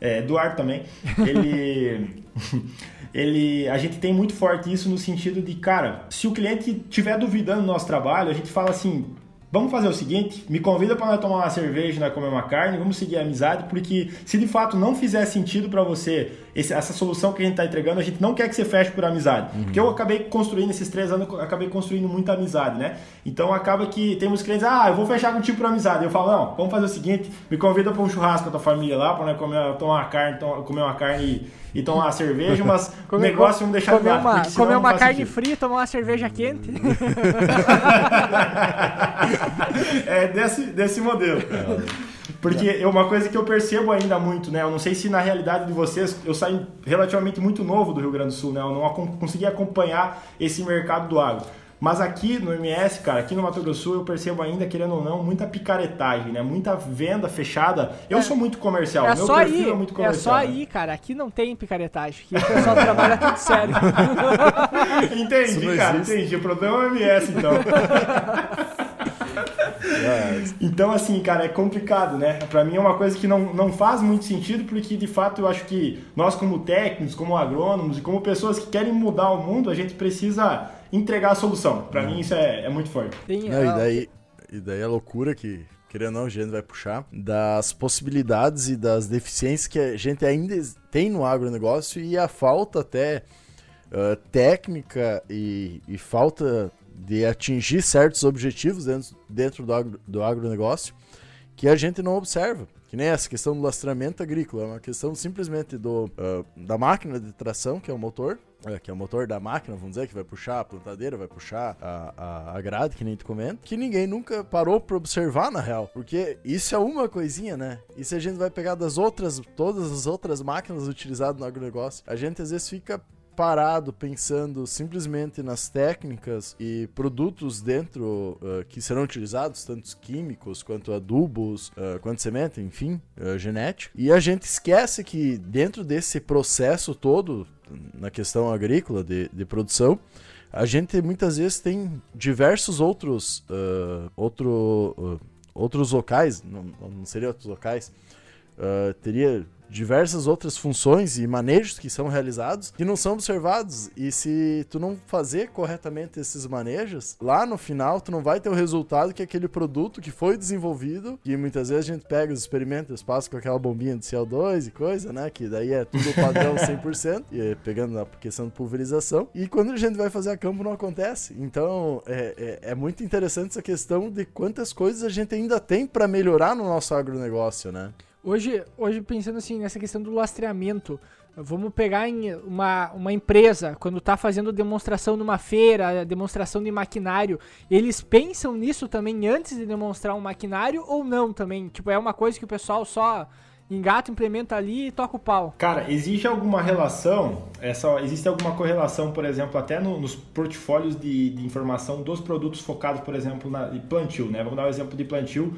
é, Eduardo também, ele, ele, a gente tem muito forte isso no sentido de, cara, se o cliente estiver duvidando do nosso trabalho, a gente fala assim, Vamos fazer o seguinte, me convida para tomar uma cerveja, nós comer uma carne, vamos seguir a amizade, porque se de fato não fizer sentido para você esse, essa solução que a gente está entregando, a gente não quer que você feche por amizade. Uhum. Porque eu acabei construindo esses três anos, acabei construindo muita amizade, né? Então acaba que temos clientes, ah, eu vou fechar contigo por amizade. Eu falo, não, vamos fazer o seguinte, me convida para um churrasco com a tua família lá, para nós comer, tomar uma carne, comer uma carne e e tomar uma cerveja, mas o negócio vamos deixar comer uma, comer uma carne sentido. fria, tomar uma cerveja quente. é desse, desse modelo. Porque é uma coisa que eu percebo ainda muito, né? Eu não sei se na realidade de vocês, eu saí relativamente muito novo do Rio Grande do Sul, né? Eu não consegui acompanhar esse mercado do agro. Mas aqui no MS, cara, aqui no Mato Grosso do Sul, eu percebo ainda, querendo ou não, muita picaretagem, né? Muita venda fechada. Eu é, sou muito comercial, é meu só perfil aí, é muito comercial. É só né? aí, cara. Aqui não tem picaretagem. Aqui o pessoal trabalha tudo sério. entendi, cara, entendi. O problema é o MS, então. Então, assim, cara, é complicado, né? Para mim é uma coisa que não, não faz muito sentido, porque de fato eu acho que nós, como técnicos, como agrônomos e como pessoas que querem mudar o mundo, a gente precisa entregar a solução. Para hum. mim isso é, é muito forte. Sim, não, e, daí, e daí a loucura que, querendo ou não, a gente vai puxar, das possibilidades e das deficiências que a gente ainda tem no agronegócio e a falta até uh, técnica e, e, falta de atingir certos objetivos dentro, dentro do, agro, do agronegócio que a gente não observa. Que nem essa questão do lastramento agrícola, é uma questão simplesmente do, uh, da máquina de tração, que é o motor, é, que é o motor da máquina, vamos dizer, que vai puxar a plantadeira, vai puxar a, a, a grade, que nem tu comenta, que ninguém nunca parou para observar na real. Porque isso é uma coisinha, né? E se a gente vai pegar das outras, todas as outras máquinas utilizadas no agronegócio, a gente às vezes fica parado pensando simplesmente nas técnicas e produtos dentro uh, que serão utilizados, tanto químicos quanto adubos, uh, quanto semente, enfim, uh, genético. E a gente esquece que dentro desse processo todo, na questão agrícola de, de produção, a gente muitas vezes tem diversos outros, outro, outros locais, não, não seria outros locais, teria diversas outras funções e manejos que são realizados que não são observados. E se tu não fazer corretamente esses manejos, lá no final tu não vai ter o resultado que aquele produto que foi desenvolvido, e muitas vezes a gente pega os experimentos, passa com aquela bombinha de CO2 e coisa, né? Que daí é tudo padrão 100%, e pegando a questão de pulverização. E quando a gente vai fazer a campo não acontece. Então é, é, é muito interessante essa questão de quantas coisas a gente ainda tem para melhorar no nosso agronegócio, né? Hoje, hoje pensando assim, nessa questão do lastreamento, vamos pegar uma, uma empresa, quando está fazendo demonstração numa feira, demonstração de maquinário, eles pensam nisso também antes de demonstrar um maquinário ou não também? Tipo, é uma coisa que o pessoal só engata, implementa ali e toca o pau. Cara, existe alguma relação, essa, existe alguma correlação, por exemplo, até no, nos portfólios de, de, informação dos produtos focados, por exemplo, na plantio, né? Vamos dar um exemplo de plantio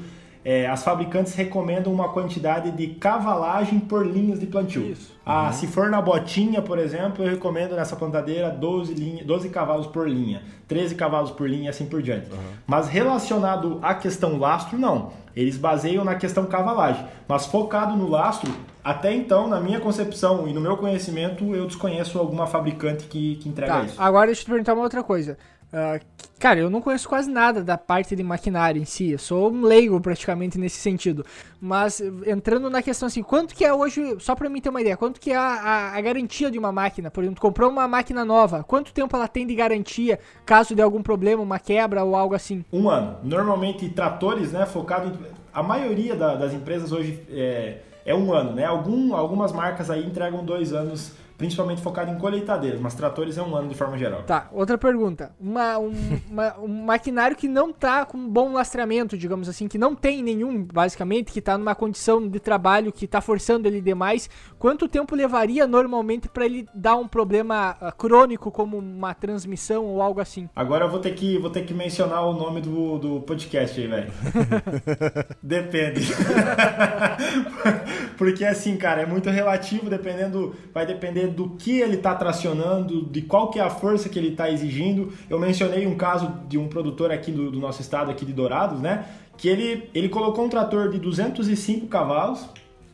é, as fabricantes recomendam uma quantidade de cavalagem por linhas de plantio. Isso. Ah, uhum. Se for na botinha, por exemplo, eu recomendo nessa plantadeira 12, linha, 12 cavalos por linha, 13 cavalos por linha e assim por diante. Uhum. Mas relacionado à questão lastro, não. Eles baseiam na questão cavalagem. Mas focado no lastro, até então, na minha concepção e no meu conhecimento, eu desconheço alguma fabricante que, que entrega tá. isso. Agora deixa eu te perguntar uma outra coisa. Uh, cara, eu não conheço quase nada da parte de maquinário em si. Eu sou um leigo praticamente nesse sentido. Mas entrando na questão assim, quanto que é hoje, só pra mim ter uma ideia, quanto que é a, a, a garantia de uma máquina? Por exemplo, comprou uma máquina nova, quanto tempo ela tem de garantia caso dê algum problema, uma quebra ou algo assim? Um ano. Normalmente tratores, né, focado em... A maioria da, das empresas hoje é, é um ano, né? Algum, algumas marcas aí entregam dois anos principalmente focado em colheitadeiras, mas tratores é um ano de forma geral. Tá, outra pergunta. Uma, um, uma, um maquinário que não tá com bom lastreamento, digamos assim, que não tem nenhum, basicamente, que tá numa condição de trabalho que tá forçando ele demais, quanto tempo levaria normalmente para ele dar um problema uh, crônico como uma transmissão ou algo assim? Agora eu vou ter que, vou ter que mencionar o nome do, do podcast aí, velho. Depende. Porque assim, cara, é muito relativo, dependendo, vai depender do que ele está tracionando, de qual que é a força que ele está exigindo. Eu mencionei um caso de um produtor aqui do, do, nosso estado, aqui de Dourados, né? Que ele, ele colocou um trator de 205 cavalos,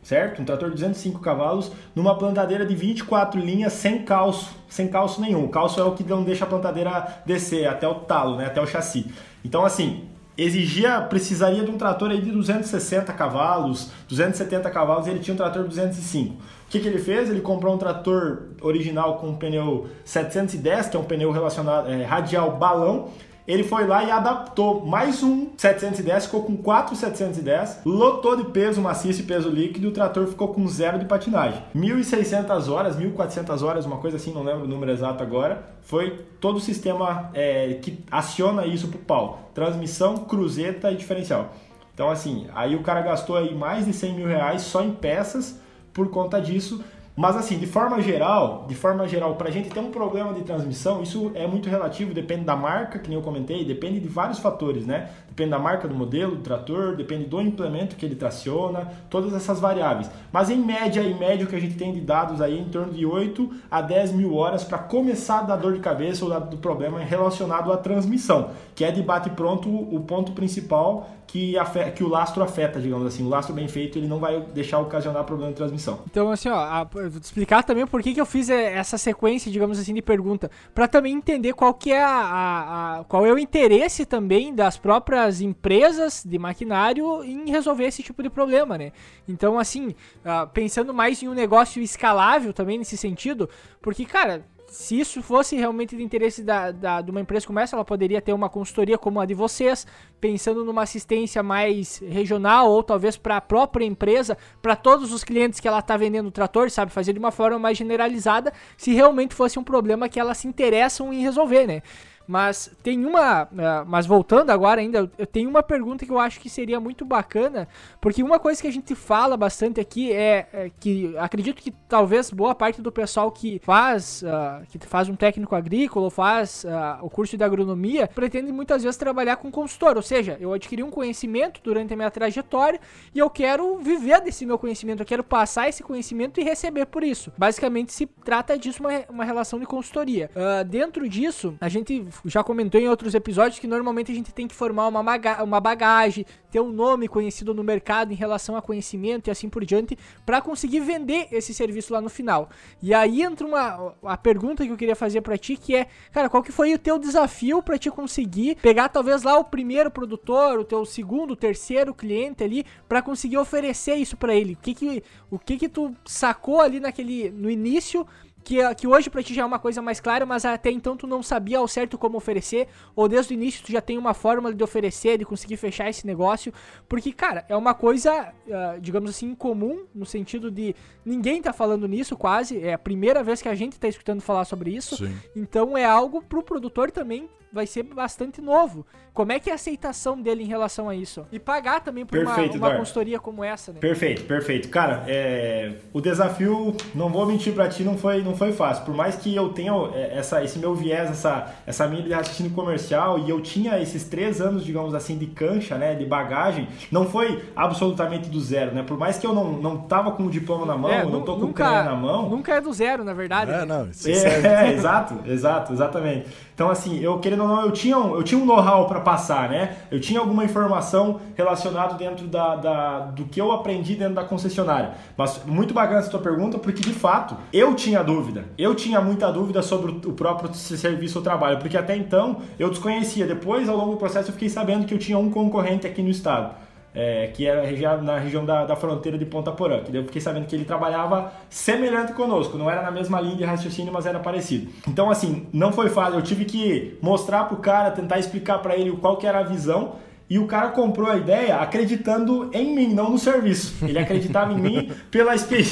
certo? Um trator de 205 cavalos numa plantadeira de 24 linhas sem calço, sem calço nenhum. O calço é o que não deixa a plantadeira descer até o talo, né? Até o chassi. Então, assim, exigia, precisaria de um trator aí de 260 cavalos, 270 cavalos, e ele tinha um trator de 205. O que, que ele fez? Ele comprou um trator original com um pneu 710, que é um pneu relacionado é, radial balão, ele foi lá e adaptou mais um 710, ficou com 4 710, lotou de peso maciço e peso líquido, o trator ficou com zero de patinagem. 1.600 horas, 1.400 horas, uma coisa assim, não lembro o número exato agora, foi todo o sistema é, que aciona isso pro pau. Transmissão, cruzeta e diferencial. Então assim, aí o cara gastou aí mais de 100 mil reais só em peças por conta disso, mas assim, de forma geral, de forma geral, para a gente ter um problema de transmissão, isso é muito relativo, depende da marca, que nem eu comentei, depende de vários fatores, né? Depende da marca do modelo do trator, depende do implemento que ele traciona, todas essas variáveis. Mas em média, em média, o que a gente tem de dados aí em torno de 8 a 10 mil horas para começar a dar dor de cabeça ou do problema relacionado à transmissão, que é de bate pronto o ponto principal que, afeta, que o lastro afeta, digamos assim. O lastro bem feito ele não vai deixar ocasionar problema de transmissão. Então, assim, ó, a, vou te explicar também por que, que eu fiz é, essa sequência, digamos assim, de pergunta, para também entender qual que é a, a, a, qual é o interesse também das próprias empresas de maquinário em resolver esse tipo de problema, né? Então, assim, uh, pensando mais em um negócio escalável também nesse sentido, porque, cara, se isso fosse realmente de interesse da, da, de uma empresa como essa, ela poderia ter uma consultoria como a de vocês, pensando numa assistência mais regional ou talvez para a própria empresa, para todos os clientes que ela está vendendo o trator, sabe? Fazer de uma forma mais generalizada, se realmente fosse um problema que elas se interessam em resolver, né? Mas tem uma. Uh, mas voltando agora ainda, eu tenho uma pergunta que eu acho que seria muito bacana, porque uma coisa que a gente fala bastante aqui é, é que acredito que talvez boa parte do pessoal que faz, uh, que faz um técnico agrícola ou faz uh, o curso de agronomia, pretende muitas vezes trabalhar com consultor, ou seja, eu adquiri um conhecimento durante a minha trajetória e eu quero viver desse meu conhecimento, eu quero passar esse conhecimento e receber por isso. Basicamente se trata disso uma, uma relação de consultoria. dentro disso, a gente já comentou em outros episódios que normalmente a gente tem que formar uma, uma bagagem, ter um nome conhecido no mercado em relação a conhecimento e assim por diante, para conseguir vender esse serviço lá no final. E aí entra uma a pergunta que eu queria fazer para ti, que é, cara, qual que foi o teu desafio para te conseguir pegar talvez lá o primeiro produtor, o teu segundo, terceiro cliente ali, para conseguir oferecer isso para ele? O que que o que que tu sacou ali naquele no início que, que hoje pra ti já é uma coisa mais clara, mas até então tu não sabia ao certo como oferecer, ou desde o início tu já tem uma fórmula de oferecer, de conseguir fechar esse negócio, porque, cara, é uma coisa, uh, digamos assim, comum, no sentido de ninguém tá falando nisso quase, é a primeira vez que a gente tá escutando falar sobre isso, Sim. então é algo pro produtor também vai ser bastante novo. Como é que é a aceitação dele em relação a isso? E pagar também por perfeito, uma, uma consultoria como essa, né? Perfeito, perfeito. Cara, é... o desafio, não vou mentir para ti, não foi, não foi fácil. Por mais que eu tenha é, essa, esse meu viés, essa, essa minha de raciocínio comercial e eu tinha esses três anos, digamos assim, de cancha, né, de bagagem, não foi absolutamente do zero, né? Por mais que eu não, não tava com o diploma na mão, é, não tô com nunca, o na mão. Nunca é do zero, na verdade. É, não. É, é, exato, exato, exatamente. Então, assim, eu querendo ou não, eu tinha um, eu tinha um know-how para passar, né? Eu tinha alguma informação relacionada dentro da, da, do que eu aprendi dentro da concessionária. Mas muito bacana essa tua pergunta, porque de fato eu tinha dúvida. Eu tinha muita dúvida sobre o próprio serviço ou trabalho, porque até então eu desconhecia. Depois, ao longo do processo, eu fiquei sabendo que eu tinha um concorrente aqui no estado é, que era na região da, da fronteira de Ponta Porã, que eu fiquei sabendo que ele trabalhava semelhante conosco, não era na mesma linha de raciocínio, mas era parecido. Então, assim, não foi fácil, eu tive que mostrar pro cara, tentar explicar para ele qual que era a visão, e o cara comprou a ideia acreditando em mim, não no serviço. Ele acreditava em mim pela, experi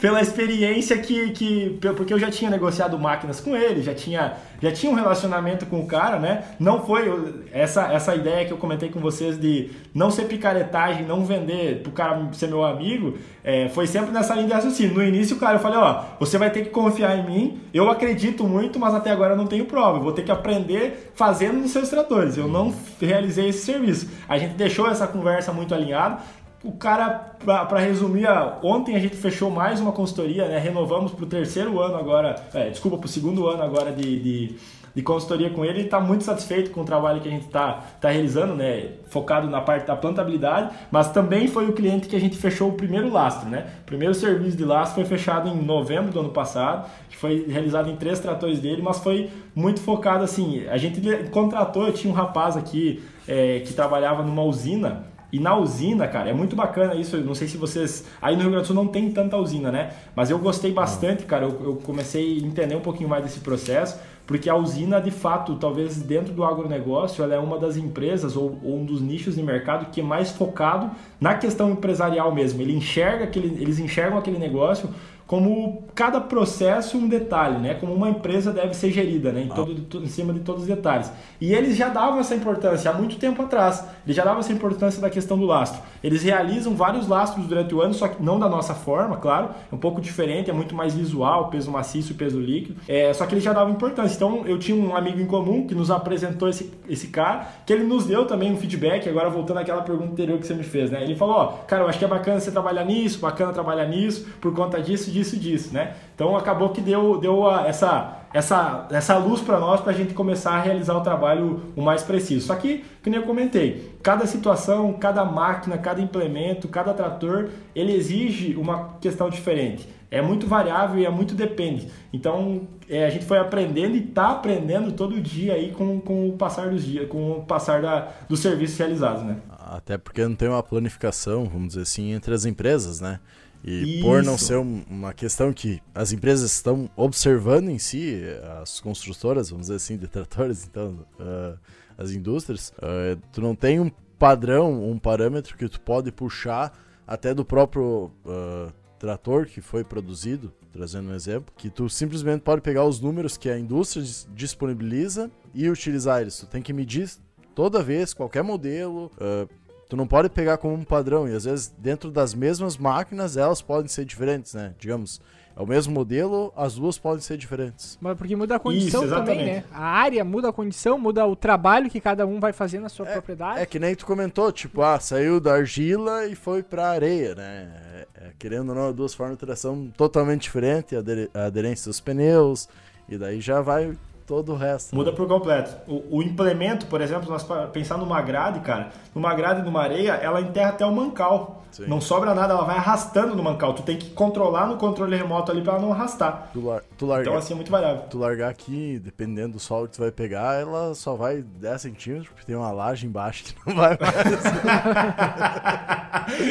pela experiência que, que. Porque eu já tinha negociado máquinas com ele, já tinha, já tinha um relacionamento com o cara, né? Não foi essa, essa ideia que eu comentei com vocês de não ser picaretagem, não vender pro cara ser meu amigo, é, foi sempre nessa linha de raciocínio. No início, cara, eu falei: ó, você vai ter que confiar em mim, eu acredito muito, mas até agora eu não tenho prova. Eu vou ter que aprender fazendo nos seus tratores. Eu não realizei esse serviço. A gente deixou essa conversa muito alinhada. O cara, para resumir, ontem a gente fechou mais uma consultoria, né? Renovamos para o terceiro ano agora, é, desculpa, para o segundo ano agora de, de de consultoria com ele está muito satisfeito com o trabalho que a gente está tá realizando, né? focado na parte da plantabilidade, mas também foi o cliente que a gente fechou o primeiro lastro. Né? O primeiro serviço de lastro foi fechado em novembro do ano passado, que foi realizado em três tratores dele, mas foi muito focado assim. A gente contratou, eu tinha um rapaz aqui é, que trabalhava numa usina e na usina, cara, é muito bacana isso. Não sei se vocês. Aí no Rio Grande do Sul não tem tanta usina, né? Mas eu gostei bastante, cara. Eu, eu comecei a entender um pouquinho mais desse processo porque a usina, de fato, talvez dentro do agronegócio, ela é uma das empresas ou, ou, um dos nichos de mercado que é mais focado na questão empresarial mesmo. Ele enxerga aquele, eles enxergam aquele negócio como cada processo um detalhe, né? Como uma empresa deve ser gerida, né? Em, todo, em cima de todos os detalhes. E eles já davam essa importância há muito tempo atrás. Eles já davam essa importância da questão do lastro. Eles realizam vários lastros durante o ano, só que não da nossa forma, claro. É um pouco diferente, é muito mais visual, peso maciço e peso líquido. É, só que eles já davam importância. Então eu tinha um amigo em comum que nos apresentou esse, esse cara, que ele nos deu também um feedback. Agora voltando àquela pergunta anterior que você me fez, né? Ele falou: ó, cara, eu acho que é bacana você trabalhar nisso, bacana trabalhar nisso, por conta disso disso, disso, né? Então acabou que deu, deu a, essa, essa, essa luz para nós para a gente começar a realizar o trabalho o mais preciso. Só que, nem eu comentei, cada situação, cada máquina, cada implemento, cada trator, ele exige uma questão diferente. É muito variável e é muito depende. Então é, a gente foi aprendendo e está aprendendo todo dia aí com, com o passar dos dias, com o passar da, dos serviços realizados, né? Até porque não tem uma planificação, vamos dizer assim, entre as empresas, né? E Isso. por não ser uma questão que as empresas estão observando em si, as construtoras, vamos dizer assim, de tratores, então, uh, as indústrias, uh, tu não tem um padrão, um parâmetro que tu pode puxar até do próprio uh, trator que foi produzido, trazendo um exemplo, que tu simplesmente pode pegar os números que a indústria disponibiliza e utilizar eles. Tu tem que medir toda vez, qualquer modelo, uh, tu não pode pegar como um padrão. E às vezes, dentro das mesmas máquinas, elas podem ser diferentes, né? Digamos, é o mesmo modelo, as duas podem ser diferentes. Mas porque muda a condição Isso, também, né? A área muda a condição, muda o trabalho que cada um vai fazer na sua é, propriedade. É que nem tu comentou, tipo, ah, saiu da argila e foi pra areia, né? É, é, querendo ou não, duas formas de tração totalmente diferentes, a aderência dos pneus, e daí já vai todo o resto. Muda né? por completo. O, o, implemento, por exemplo, nós pensar numa grade, cara, numa grade numa areia, ela enterra até o mancal. Sim. Não sobra nada, ela vai arrastando no mancal. Tu tem que controlar no controle remoto ali para ela não arrastar. Tu, lar, tu largar, então assim é muito variável. Tu largar aqui, dependendo do solo que tu vai pegar, ela só vai 10 centímetros, porque tem uma laje embaixo que não vai mais.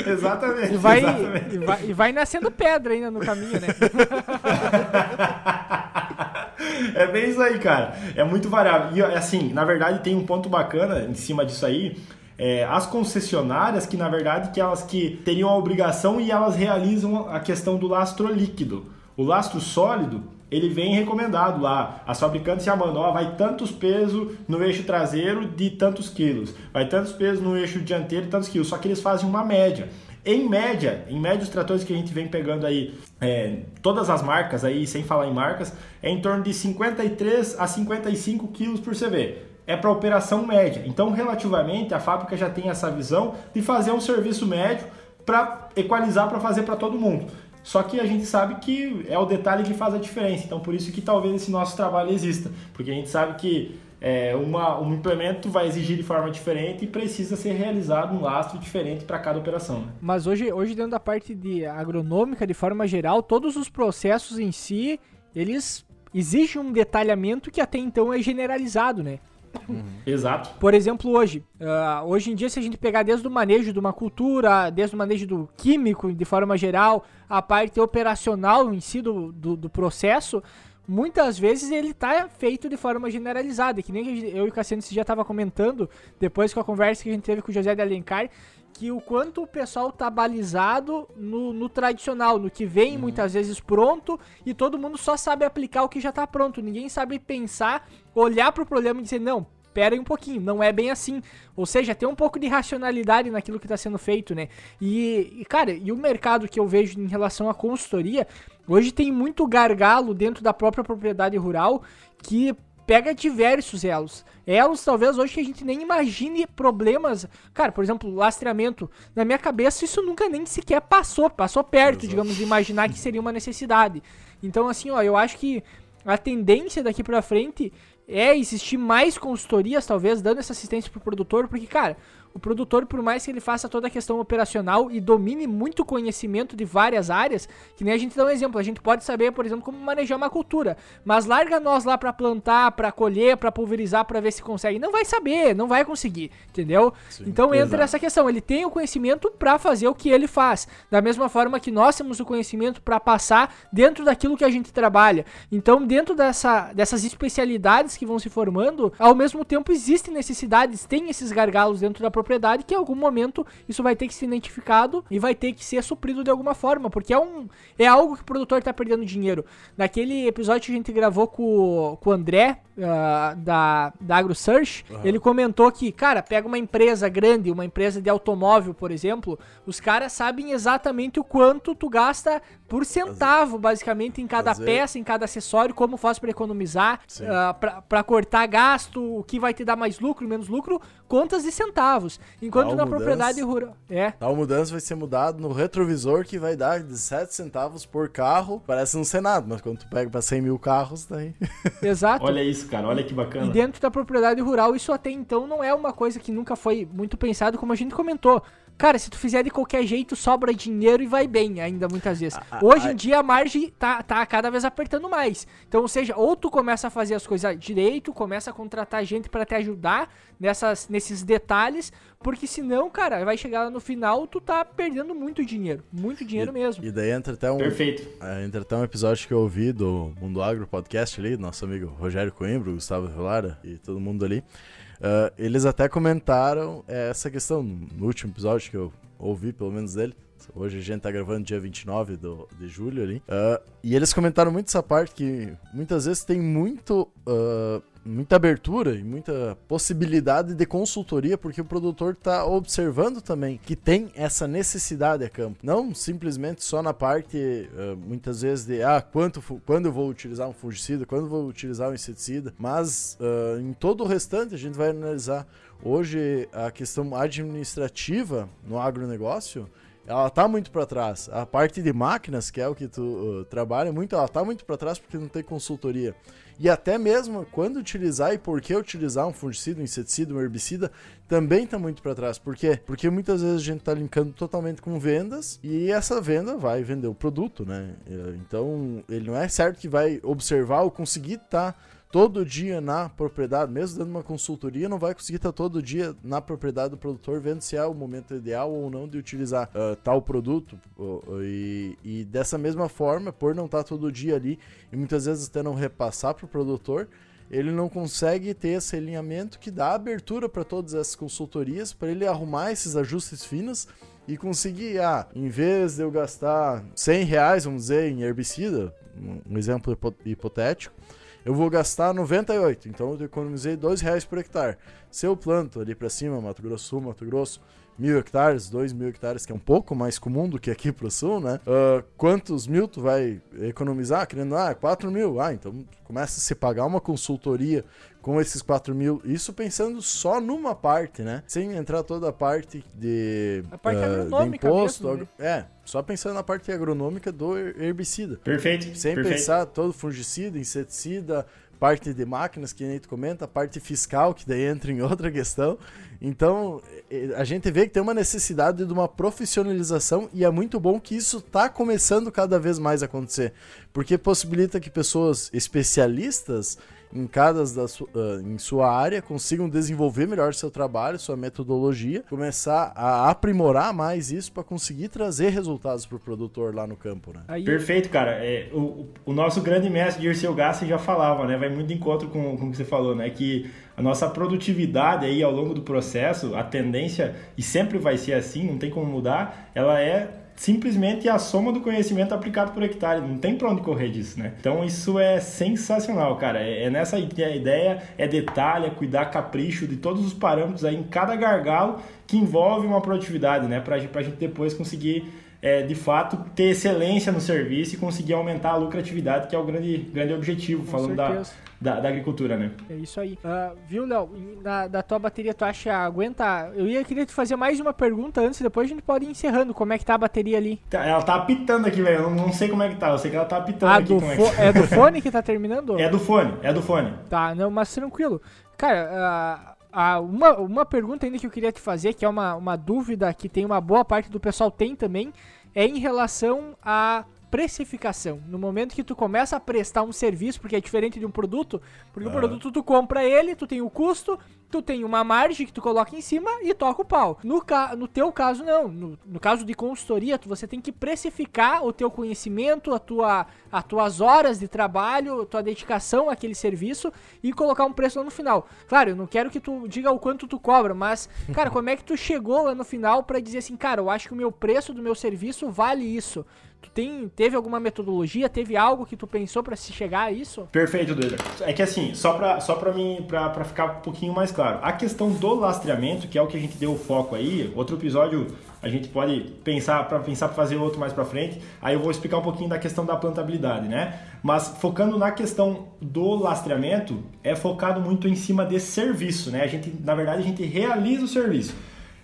exatamente. E vai, exatamente. E, vai, e vai nascendo pedra ainda no caminho, né? é bem isso aí, cara. É muito variável. E assim, na verdade, tem um ponto bacana em cima disso aí. É, as concessionárias que na verdade que elas que teriam a obrigação e elas realizam a questão do lastro líquido. O lastro sólido ele vem recomendado lá. As fabricantes já mandam, ó, vai tantos pesos no eixo traseiro de tantos quilos, vai tantos pesos no eixo dianteiro de tantos quilos. Só que eles fazem uma média. Em média, em média os tratores que a gente vem pegando aí, é, todas as marcas aí, sem falar em marcas, é em torno de 53 a 55 quilos por CV. É para operação média. Então, relativamente, a fábrica já tem essa visão de fazer um serviço médio para equalizar para fazer para todo mundo. Só que a gente sabe que é o detalhe que faz a diferença. Então, por isso que talvez esse nosso trabalho exista. Porque a gente sabe que é, uma, um implemento vai exigir de forma diferente e precisa ser realizado um lastro diferente para cada operação. Né? Mas hoje, hoje, dentro da parte de agronômica, de forma geral, todos os processos em si, eles exigem um detalhamento que até então é generalizado, né? Uhum. Exato. Por exemplo, hoje, uh, hoje em dia, se a gente pegar desde o manejo de uma cultura, desde o manejo do químico, de forma geral, a parte operacional em si do, do, do processo, muitas vezes ele tá feito de forma generalizada, que nem eu e o Cassiano já estava comentando, depois com a conversa que a gente teve com o José de Alencar, que o quanto o pessoal tá balizado no, no tradicional, no que vem uhum. muitas vezes pronto e todo mundo só sabe aplicar o que já tá pronto. Ninguém sabe pensar, olhar pro problema e dizer, não, aí um pouquinho, não é bem assim. Ou seja, tem um pouco de racionalidade naquilo que está sendo feito, né? E, e, cara, e o mercado que eu vejo em relação à consultoria, hoje tem muito gargalo dentro da própria propriedade rural que pega diversos elos. Elos, talvez, hoje que a gente nem imagine problemas. Cara, por exemplo, lastreamento. Na minha cabeça, isso nunca nem sequer passou. Passou perto, Exato. digamos, de imaginar que seria uma necessidade. Então, assim, ó, eu acho que a tendência daqui para frente é existir mais consultorias, talvez, dando essa assistência pro produtor, porque, cara, o produtor, por mais que ele faça toda a questão operacional e domine muito conhecimento de várias áreas, que nem a gente dá um exemplo, a gente pode saber, por exemplo, como manejar uma cultura, mas larga nós lá para plantar, para colher, para pulverizar, para ver se consegue. Não vai saber, não vai conseguir, entendeu? Sim, então entra exato. essa questão, ele tem o conhecimento para fazer o que ele faz, da mesma forma que nós temos o conhecimento para passar dentro daquilo que a gente trabalha. Então, dentro dessa, dessas especialidades que vão se formando, ao mesmo tempo existem necessidades, tem esses gargalos dentro da propriedade que em algum momento isso vai ter que ser identificado e vai ter que ser suprido de alguma forma, porque é um é algo que o produtor está perdendo dinheiro. Naquele episódio que a gente gravou com, com o André, uh, da, da AgroSearch, uhum. ele comentou que, cara, pega uma empresa grande, uma empresa de automóvel, por exemplo, os caras sabem exatamente o quanto tu gasta por centavo, basicamente, em cada Fazer. peça, em cada acessório, como faz para economizar, uh, para cortar gasto, o que vai te dar mais lucro, menos lucro, contas de centavos. Enquanto Tal na mudança, propriedade rural. É. Tal mudança vai ser mudado no retrovisor que vai dar de 7 centavos por carro. Parece um Senado, mas quando tu pega para 100 mil carros, daí. Exato. Olha isso, cara, olha que bacana. E dentro da propriedade rural, isso até então não é uma coisa que nunca foi muito pensado, como a gente comentou. Cara, se tu fizer de qualquer jeito, sobra dinheiro e vai bem ainda muitas vezes. Ah, Hoje em dia a margem tá, tá cada vez apertando mais. Então, ou seja, ou tu começa a fazer as coisas direito, começa a contratar gente para te ajudar nessas, nesses detalhes, porque senão, cara, vai chegar lá no final, tu tá perdendo muito dinheiro. Muito dinheiro e, mesmo. E daí entra até um. Perfeito. É, entra até um episódio que eu ouvi do Mundo Agro Podcast ali, nosso amigo Rogério Coimbra, Gustavo Rolara e todo mundo ali. Uh, eles até comentaram essa questão no último episódio que eu ouvi, pelo menos dele. Hoje a gente tá gravando dia 29 do, de julho ali. Uh, e eles comentaram muito essa parte que muitas vezes tem muito. Uh, muita abertura e muita possibilidade de consultoria, porque o produtor está observando também que tem essa necessidade a campo. Não simplesmente só na parte, uh, muitas vezes, de ah, quanto, quando eu vou utilizar um fungicida, quando eu vou utilizar um inseticida, mas uh, em todo o restante a gente vai analisar. Hoje, a questão administrativa no agronegócio ela tá muito para trás. A parte de máquinas, que é o que tu uh, trabalha muito, ela tá muito para trás porque não tem consultoria. E até mesmo quando utilizar e por que utilizar um fungicida, um inseticida, um herbicida, também tá muito para trás. Por quê? Porque muitas vezes a gente tá linkando totalmente com vendas e essa venda vai vender o produto, né? Então, ele não é certo que vai observar ou conseguir tá todo dia na propriedade, mesmo dando uma consultoria, não vai conseguir estar todo dia na propriedade do produtor vendo se é o momento ideal ou não de utilizar uh, tal produto. Uh, e, e, dessa mesma forma, por não estar todo dia ali e muitas vezes até não repassar para o produtor, ele não consegue ter esse alinhamento que dá abertura para todas essas consultorias, para ele arrumar esses ajustes finos e conseguir, ah, em vez de eu gastar 100 reais, vamos dizer, em herbicida, um exemplo hipotético, eu vou gastar 98, então eu economizei 2 reais por hectare. Se eu planto ali para cima, Mato Grosso Sul, Mato Grosso, mil hectares, dois mil hectares, que é um pouco mais comum do que aqui pro sul, né? Uh, quantos mil tu vai economizar? Querendo, ah, 4 mil. Ah, então começa a se pagar uma consultoria com esses 4 mil. Isso pensando só numa parte, né? Sem entrar toda a parte de, a parte uh, de imposto. Mesmo, né? É, só pensando na parte agronômica do herbicida. Perfeito. Sem perfeito. pensar todo fungicida, inseticida, parte de máquinas, que nem tu comenta, parte fiscal, que daí entra em outra questão. Então, a gente vê que tem uma necessidade de uma profissionalização e é muito bom que isso está começando cada vez mais a acontecer, porque possibilita que pessoas especialistas em cada da su, uh, em sua área consigam desenvolver melhor seu trabalho, sua metodologia, começar a aprimorar mais isso para conseguir trazer resultados para o produtor lá no campo, né? Aí... Perfeito, cara. É, o, o nosso grande mestre Dirceu Gassi já falava, né? Vai muito de encontro com, com o que você falou, né? Que a nossa produtividade aí ao longo do processo, a tendência, e sempre vai ser assim, não tem como mudar, ela é simplesmente a soma do conhecimento aplicado por hectare. Não tem pra onde correr disso, né? Então isso é sensacional, cara. É, é nessa ideia, é detalhe, é cuidar capricho de todos os parâmetros aí em cada gargalo que envolve uma produtividade, né? Pra, pra gente depois conseguir é, de fato ter excelência no serviço e conseguir aumentar a lucratividade, que é o grande, grande objetivo, Com falando da, da, da, agricultura, né? É isso aí. Uh, viu, Léo? Da, da tua bateria, tu acha aguenta? Eu ia querer te fazer mais uma pergunta antes, depois a gente pode ir encerrando. Como é que tá a bateria ali? Tá, ela tá apitando aqui, velho. Eu não, não, sei como é que tá. Eu sei que ela tá apitando ah, aqui. Do é, que... é do fone que tá terminando? É do fone, é do fone. Tá, não, mas tranquilo. Cara, uh, ah, uma, uma pergunta ainda que eu queria te fazer, que é uma, uma dúvida que tem uma boa parte do pessoal tem também, é em relação a precificação. No momento que tu começa a prestar um serviço, porque é diferente de um produto, porque o produto tu compra ele, tu tem o custo, tu tem uma margem que tu coloca em cima e toca o pau. No, ca no teu caso, não. No, no caso de consultoria, tu, você tem que precificar o teu conhecimento, a tua, as tuas horas de trabalho, a tua dedicação àquele serviço e colocar um preço lá no final. Claro, eu não quero que tu diga o quanto tu cobra, mas, cara, como é que tu chegou lá no final para dizer assim, cara, eu acho que o meu preço do meu serviço vale isso? Tu tem, teve alguma metodologia, teve algo que tu pensou para se chegar a isso? Perfeito, Duda. É que assim, só para só para mim para ficar um pouquinho mais claro, a questão do lastreamento, que é o que a gente deu o foco aí, outro episódio a gente pode pensar para pensar para fazer outro mais para frente. Aí eu vou explicar um pouquinho da questão da plantabilidade, né? Mas focando na questão do lastreamento, é focado muito em cima desse serviço, né? A gente, na verdade, a gente realiza o serviço.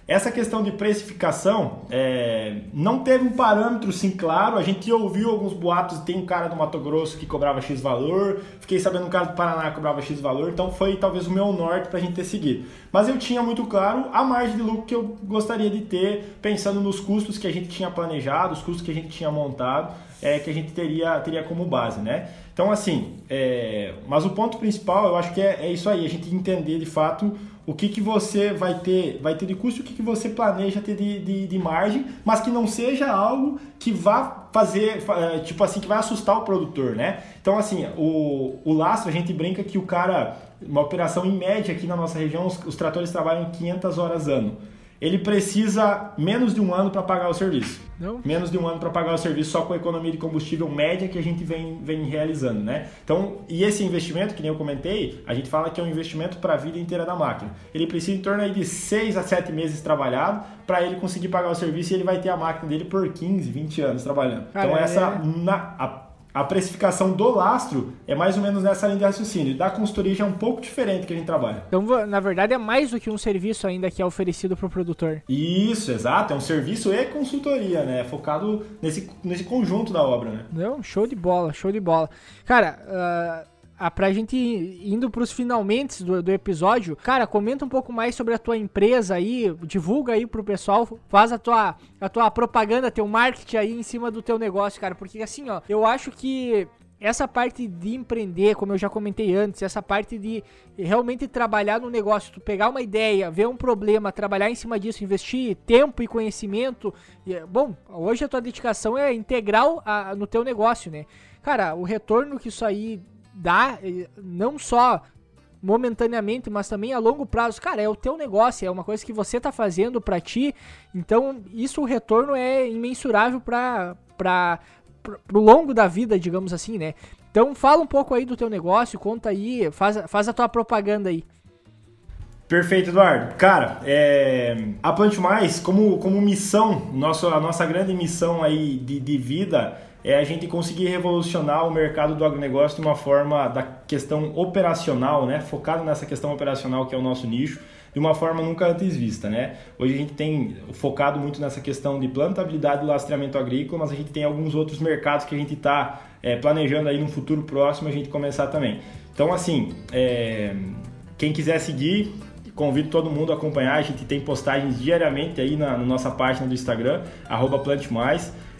Essa questão de precificação é, não teve um parâmetro sim claro. A gente ouviu alguns boatos, tem um cara do Mato Grosso que cobrava X valor, fiquei sabendo um cara do Paraná que cobrava X valor, então foi talvez o meu norte para a gente ter seguido. Mas eu tinha muito claro a margem de lucro que eu gostaria de ter, pensando nos custos que a gente tinha planejado, os custos que a gente tinha montado, é, que a gente teria, teria como base, né? Então, assim, é, mas o ponto principal eu acho que é, é isso aí, a gente entender de fato o que, que você vai ter, vai ter de custo, o que, que você planeja ter de, de, de margem, mas que não seja algo que vá fazer, é, tipo assim, que vai assustar o produtor, né? Então, assim, o, o lastro, a gente brinca que o cara, uma operação em média aqui na nossa região, os, os tratores trabalham 500 horas ano ele precisa menos de um ano para pagar o serviço. Não. Menos de um ano para pagar o serviço só com a economia de combustível média que a gente vem, vem realizando, né? Então, e esse investimento, que nem eu comentei, a gente fala que é um investimento para a vida inteira da máquina. Ele precisa em torno aí de 6 a 7 meses trabalhado para ele conseguir pagar o serviço e ele vai ter a máquina dele por 15, 20 anos trabalhando. Cara, então, essa é... na, a a precificação do lastro é mais ou menos nessa linha de raciocínio. Da consultoria já é um pouco diferente que a gente trabalha. Então, na verdade, é mais do que um serviço ainda que é oferecido para o produtor. Isso, exato. É um serviço e consultoria, né? Focado nesse, nesse conjunto da obra, né? Não, show de bola, show de bola. Cara, uh, ah, pra gente indo pros finalmente do, do episódio, cara, comenta um pouco mais sobre a tua empresa aí, divulga aí pro pessoal, faz a tua, a tua propaganda, teu marketing aí em cima do teu negócio, cara, porque assim, ó, eu acho que essa parte de empreender, como eu já comentei antes, essa parte de realmente trabalhar no negócio, tu pegar uma ideia, ver um problema, trabalhar em cima disso, investir tempo e conhecimento. bom, hoje a tua dedicação é integral a, no teu negócio, né? Cara, o retorno que isso aí dá, não só momentaneamente, mas também a longo prazo. Cara, é o teu negócio, é uma coisa que você tá fazendo para ti. Então, isso o retorno é imensurável para para pro longo da vida, digamos assim, né? Então, fala um pouco aí do teu negócio, conta aí, faz, faz a tua propaganda aí. Perfeito, Eduardo. Cara, é, a Plante Mais, como, como missão, nosso, a nossa grande missão aí de, de vida é a gente conseguir revolucionar o mercado do agronegócio de uma forma da questão operacional, né? Focado nessa questão operacional que é o nosso nicho, de uma forma nunca antes vista, né? Hoje a gente tem focado muito nessa questão de plantabilidade do lastreamento agrícola, mas a gente tem alguns outros mercados que a gente está é, planejando aí no futuro próximo a gente começar também. Então, assim, é, quem quiser seguir, convido todo mundo a acompanhar. A gente tem postagens diariamente aí na, na nossa página do Instagram, arroba.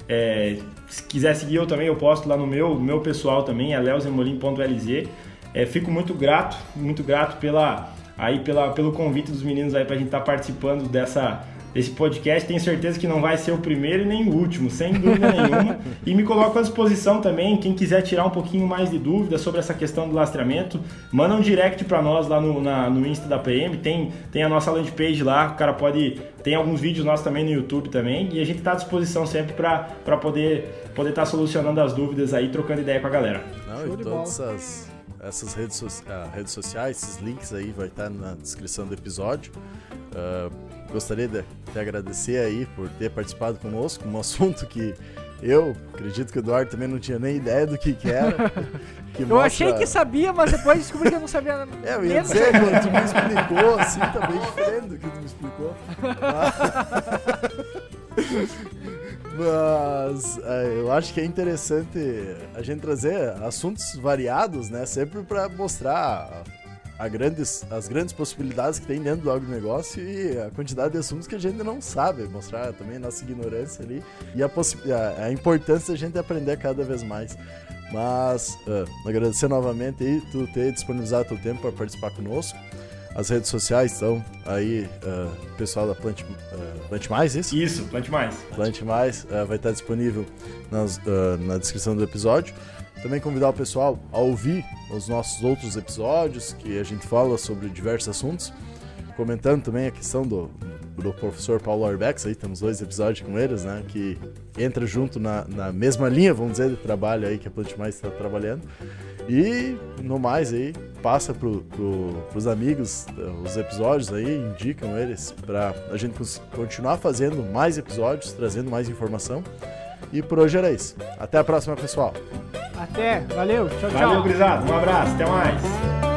É, se quiser seguir eu também, eu posto lá no meu, meu pessoal também, é leozemolim.lz. É, fico muito grato, muito grato pela, aí pela, pelo convite dos meninos aí para a gente estar tá participando dessa, desse podcast. Tenho certeza que não vai ser o primeiro e nem o último, sem dúvida nenhuma. E me coloco à disposição também, quem quiser tirar um pouquinho mais de dúvida sobre essa questão do lastreamento, manda um direct para nós lá no, na, no Insta da PM, tem, tem a nossa landing page lá, o cara pode... Tem alguns vídeos nossos também no YouTube também, e a gente está à disposição sempre para poder poder estar tá solucionando as dúvidas aí, trocando ideia com a galera. Não, e todas essas, essas redes, so, uh, redes sociais, esses links aí vai estar tá na descrição do episódio. Uh, gostaria de te agradecer aí por ter participado conosco, um assunto que eu acredito que o Eduardo também não tinha nem ideia do que, que era. Que eu mostra... achei que sabia, mas depois descobri que eu não sabia nada. É, eu ia dizer, quando tu me explicou, assim, tá bem diferente do que tu me explicou. Mas é, eu acho que é interessante a gente trazer assuntos variados, né? Sempre para mostrar grandes, as grandes possibilidades que tem dentro do agronegócio e a quantidade de assuntos que a gente não sabe, mostrar também nossa ignorância ali e a, a, a importância da gente aprender cada vez mais. Mas uh, agradecer novamente aí tu ter disponibilizado teu tempo para participar conosco. As redes sociais estão aí, uh, pessoal da Plant, uh, Plant Mais, isso? Isso, Plant Mais. Plant Mais uh, vai estar disponível nas, na descrição do episódio. Também convidar o pessoal a ouvir os nossos outros episódios, que a gente fala sobre diversos assuntos. Comentando também a questão do, do professor Paulo Arbex, aí temos dois episódios com eles, né? Que entra junto na, na mesma linha, vamos dizer, de trabalho aí que a Plant Mais está trabalhando. E no mais aí, passa pro, pro, pros amigos eh, os episódios aí, indicam eles para a gente continuar fazendo mais episódios, trazendo mais informação. E por hoje era isso. Até a próxima, pessoal. Até, valeu, tchau, tchau. Valeu, Grisado, um abraço, até mais.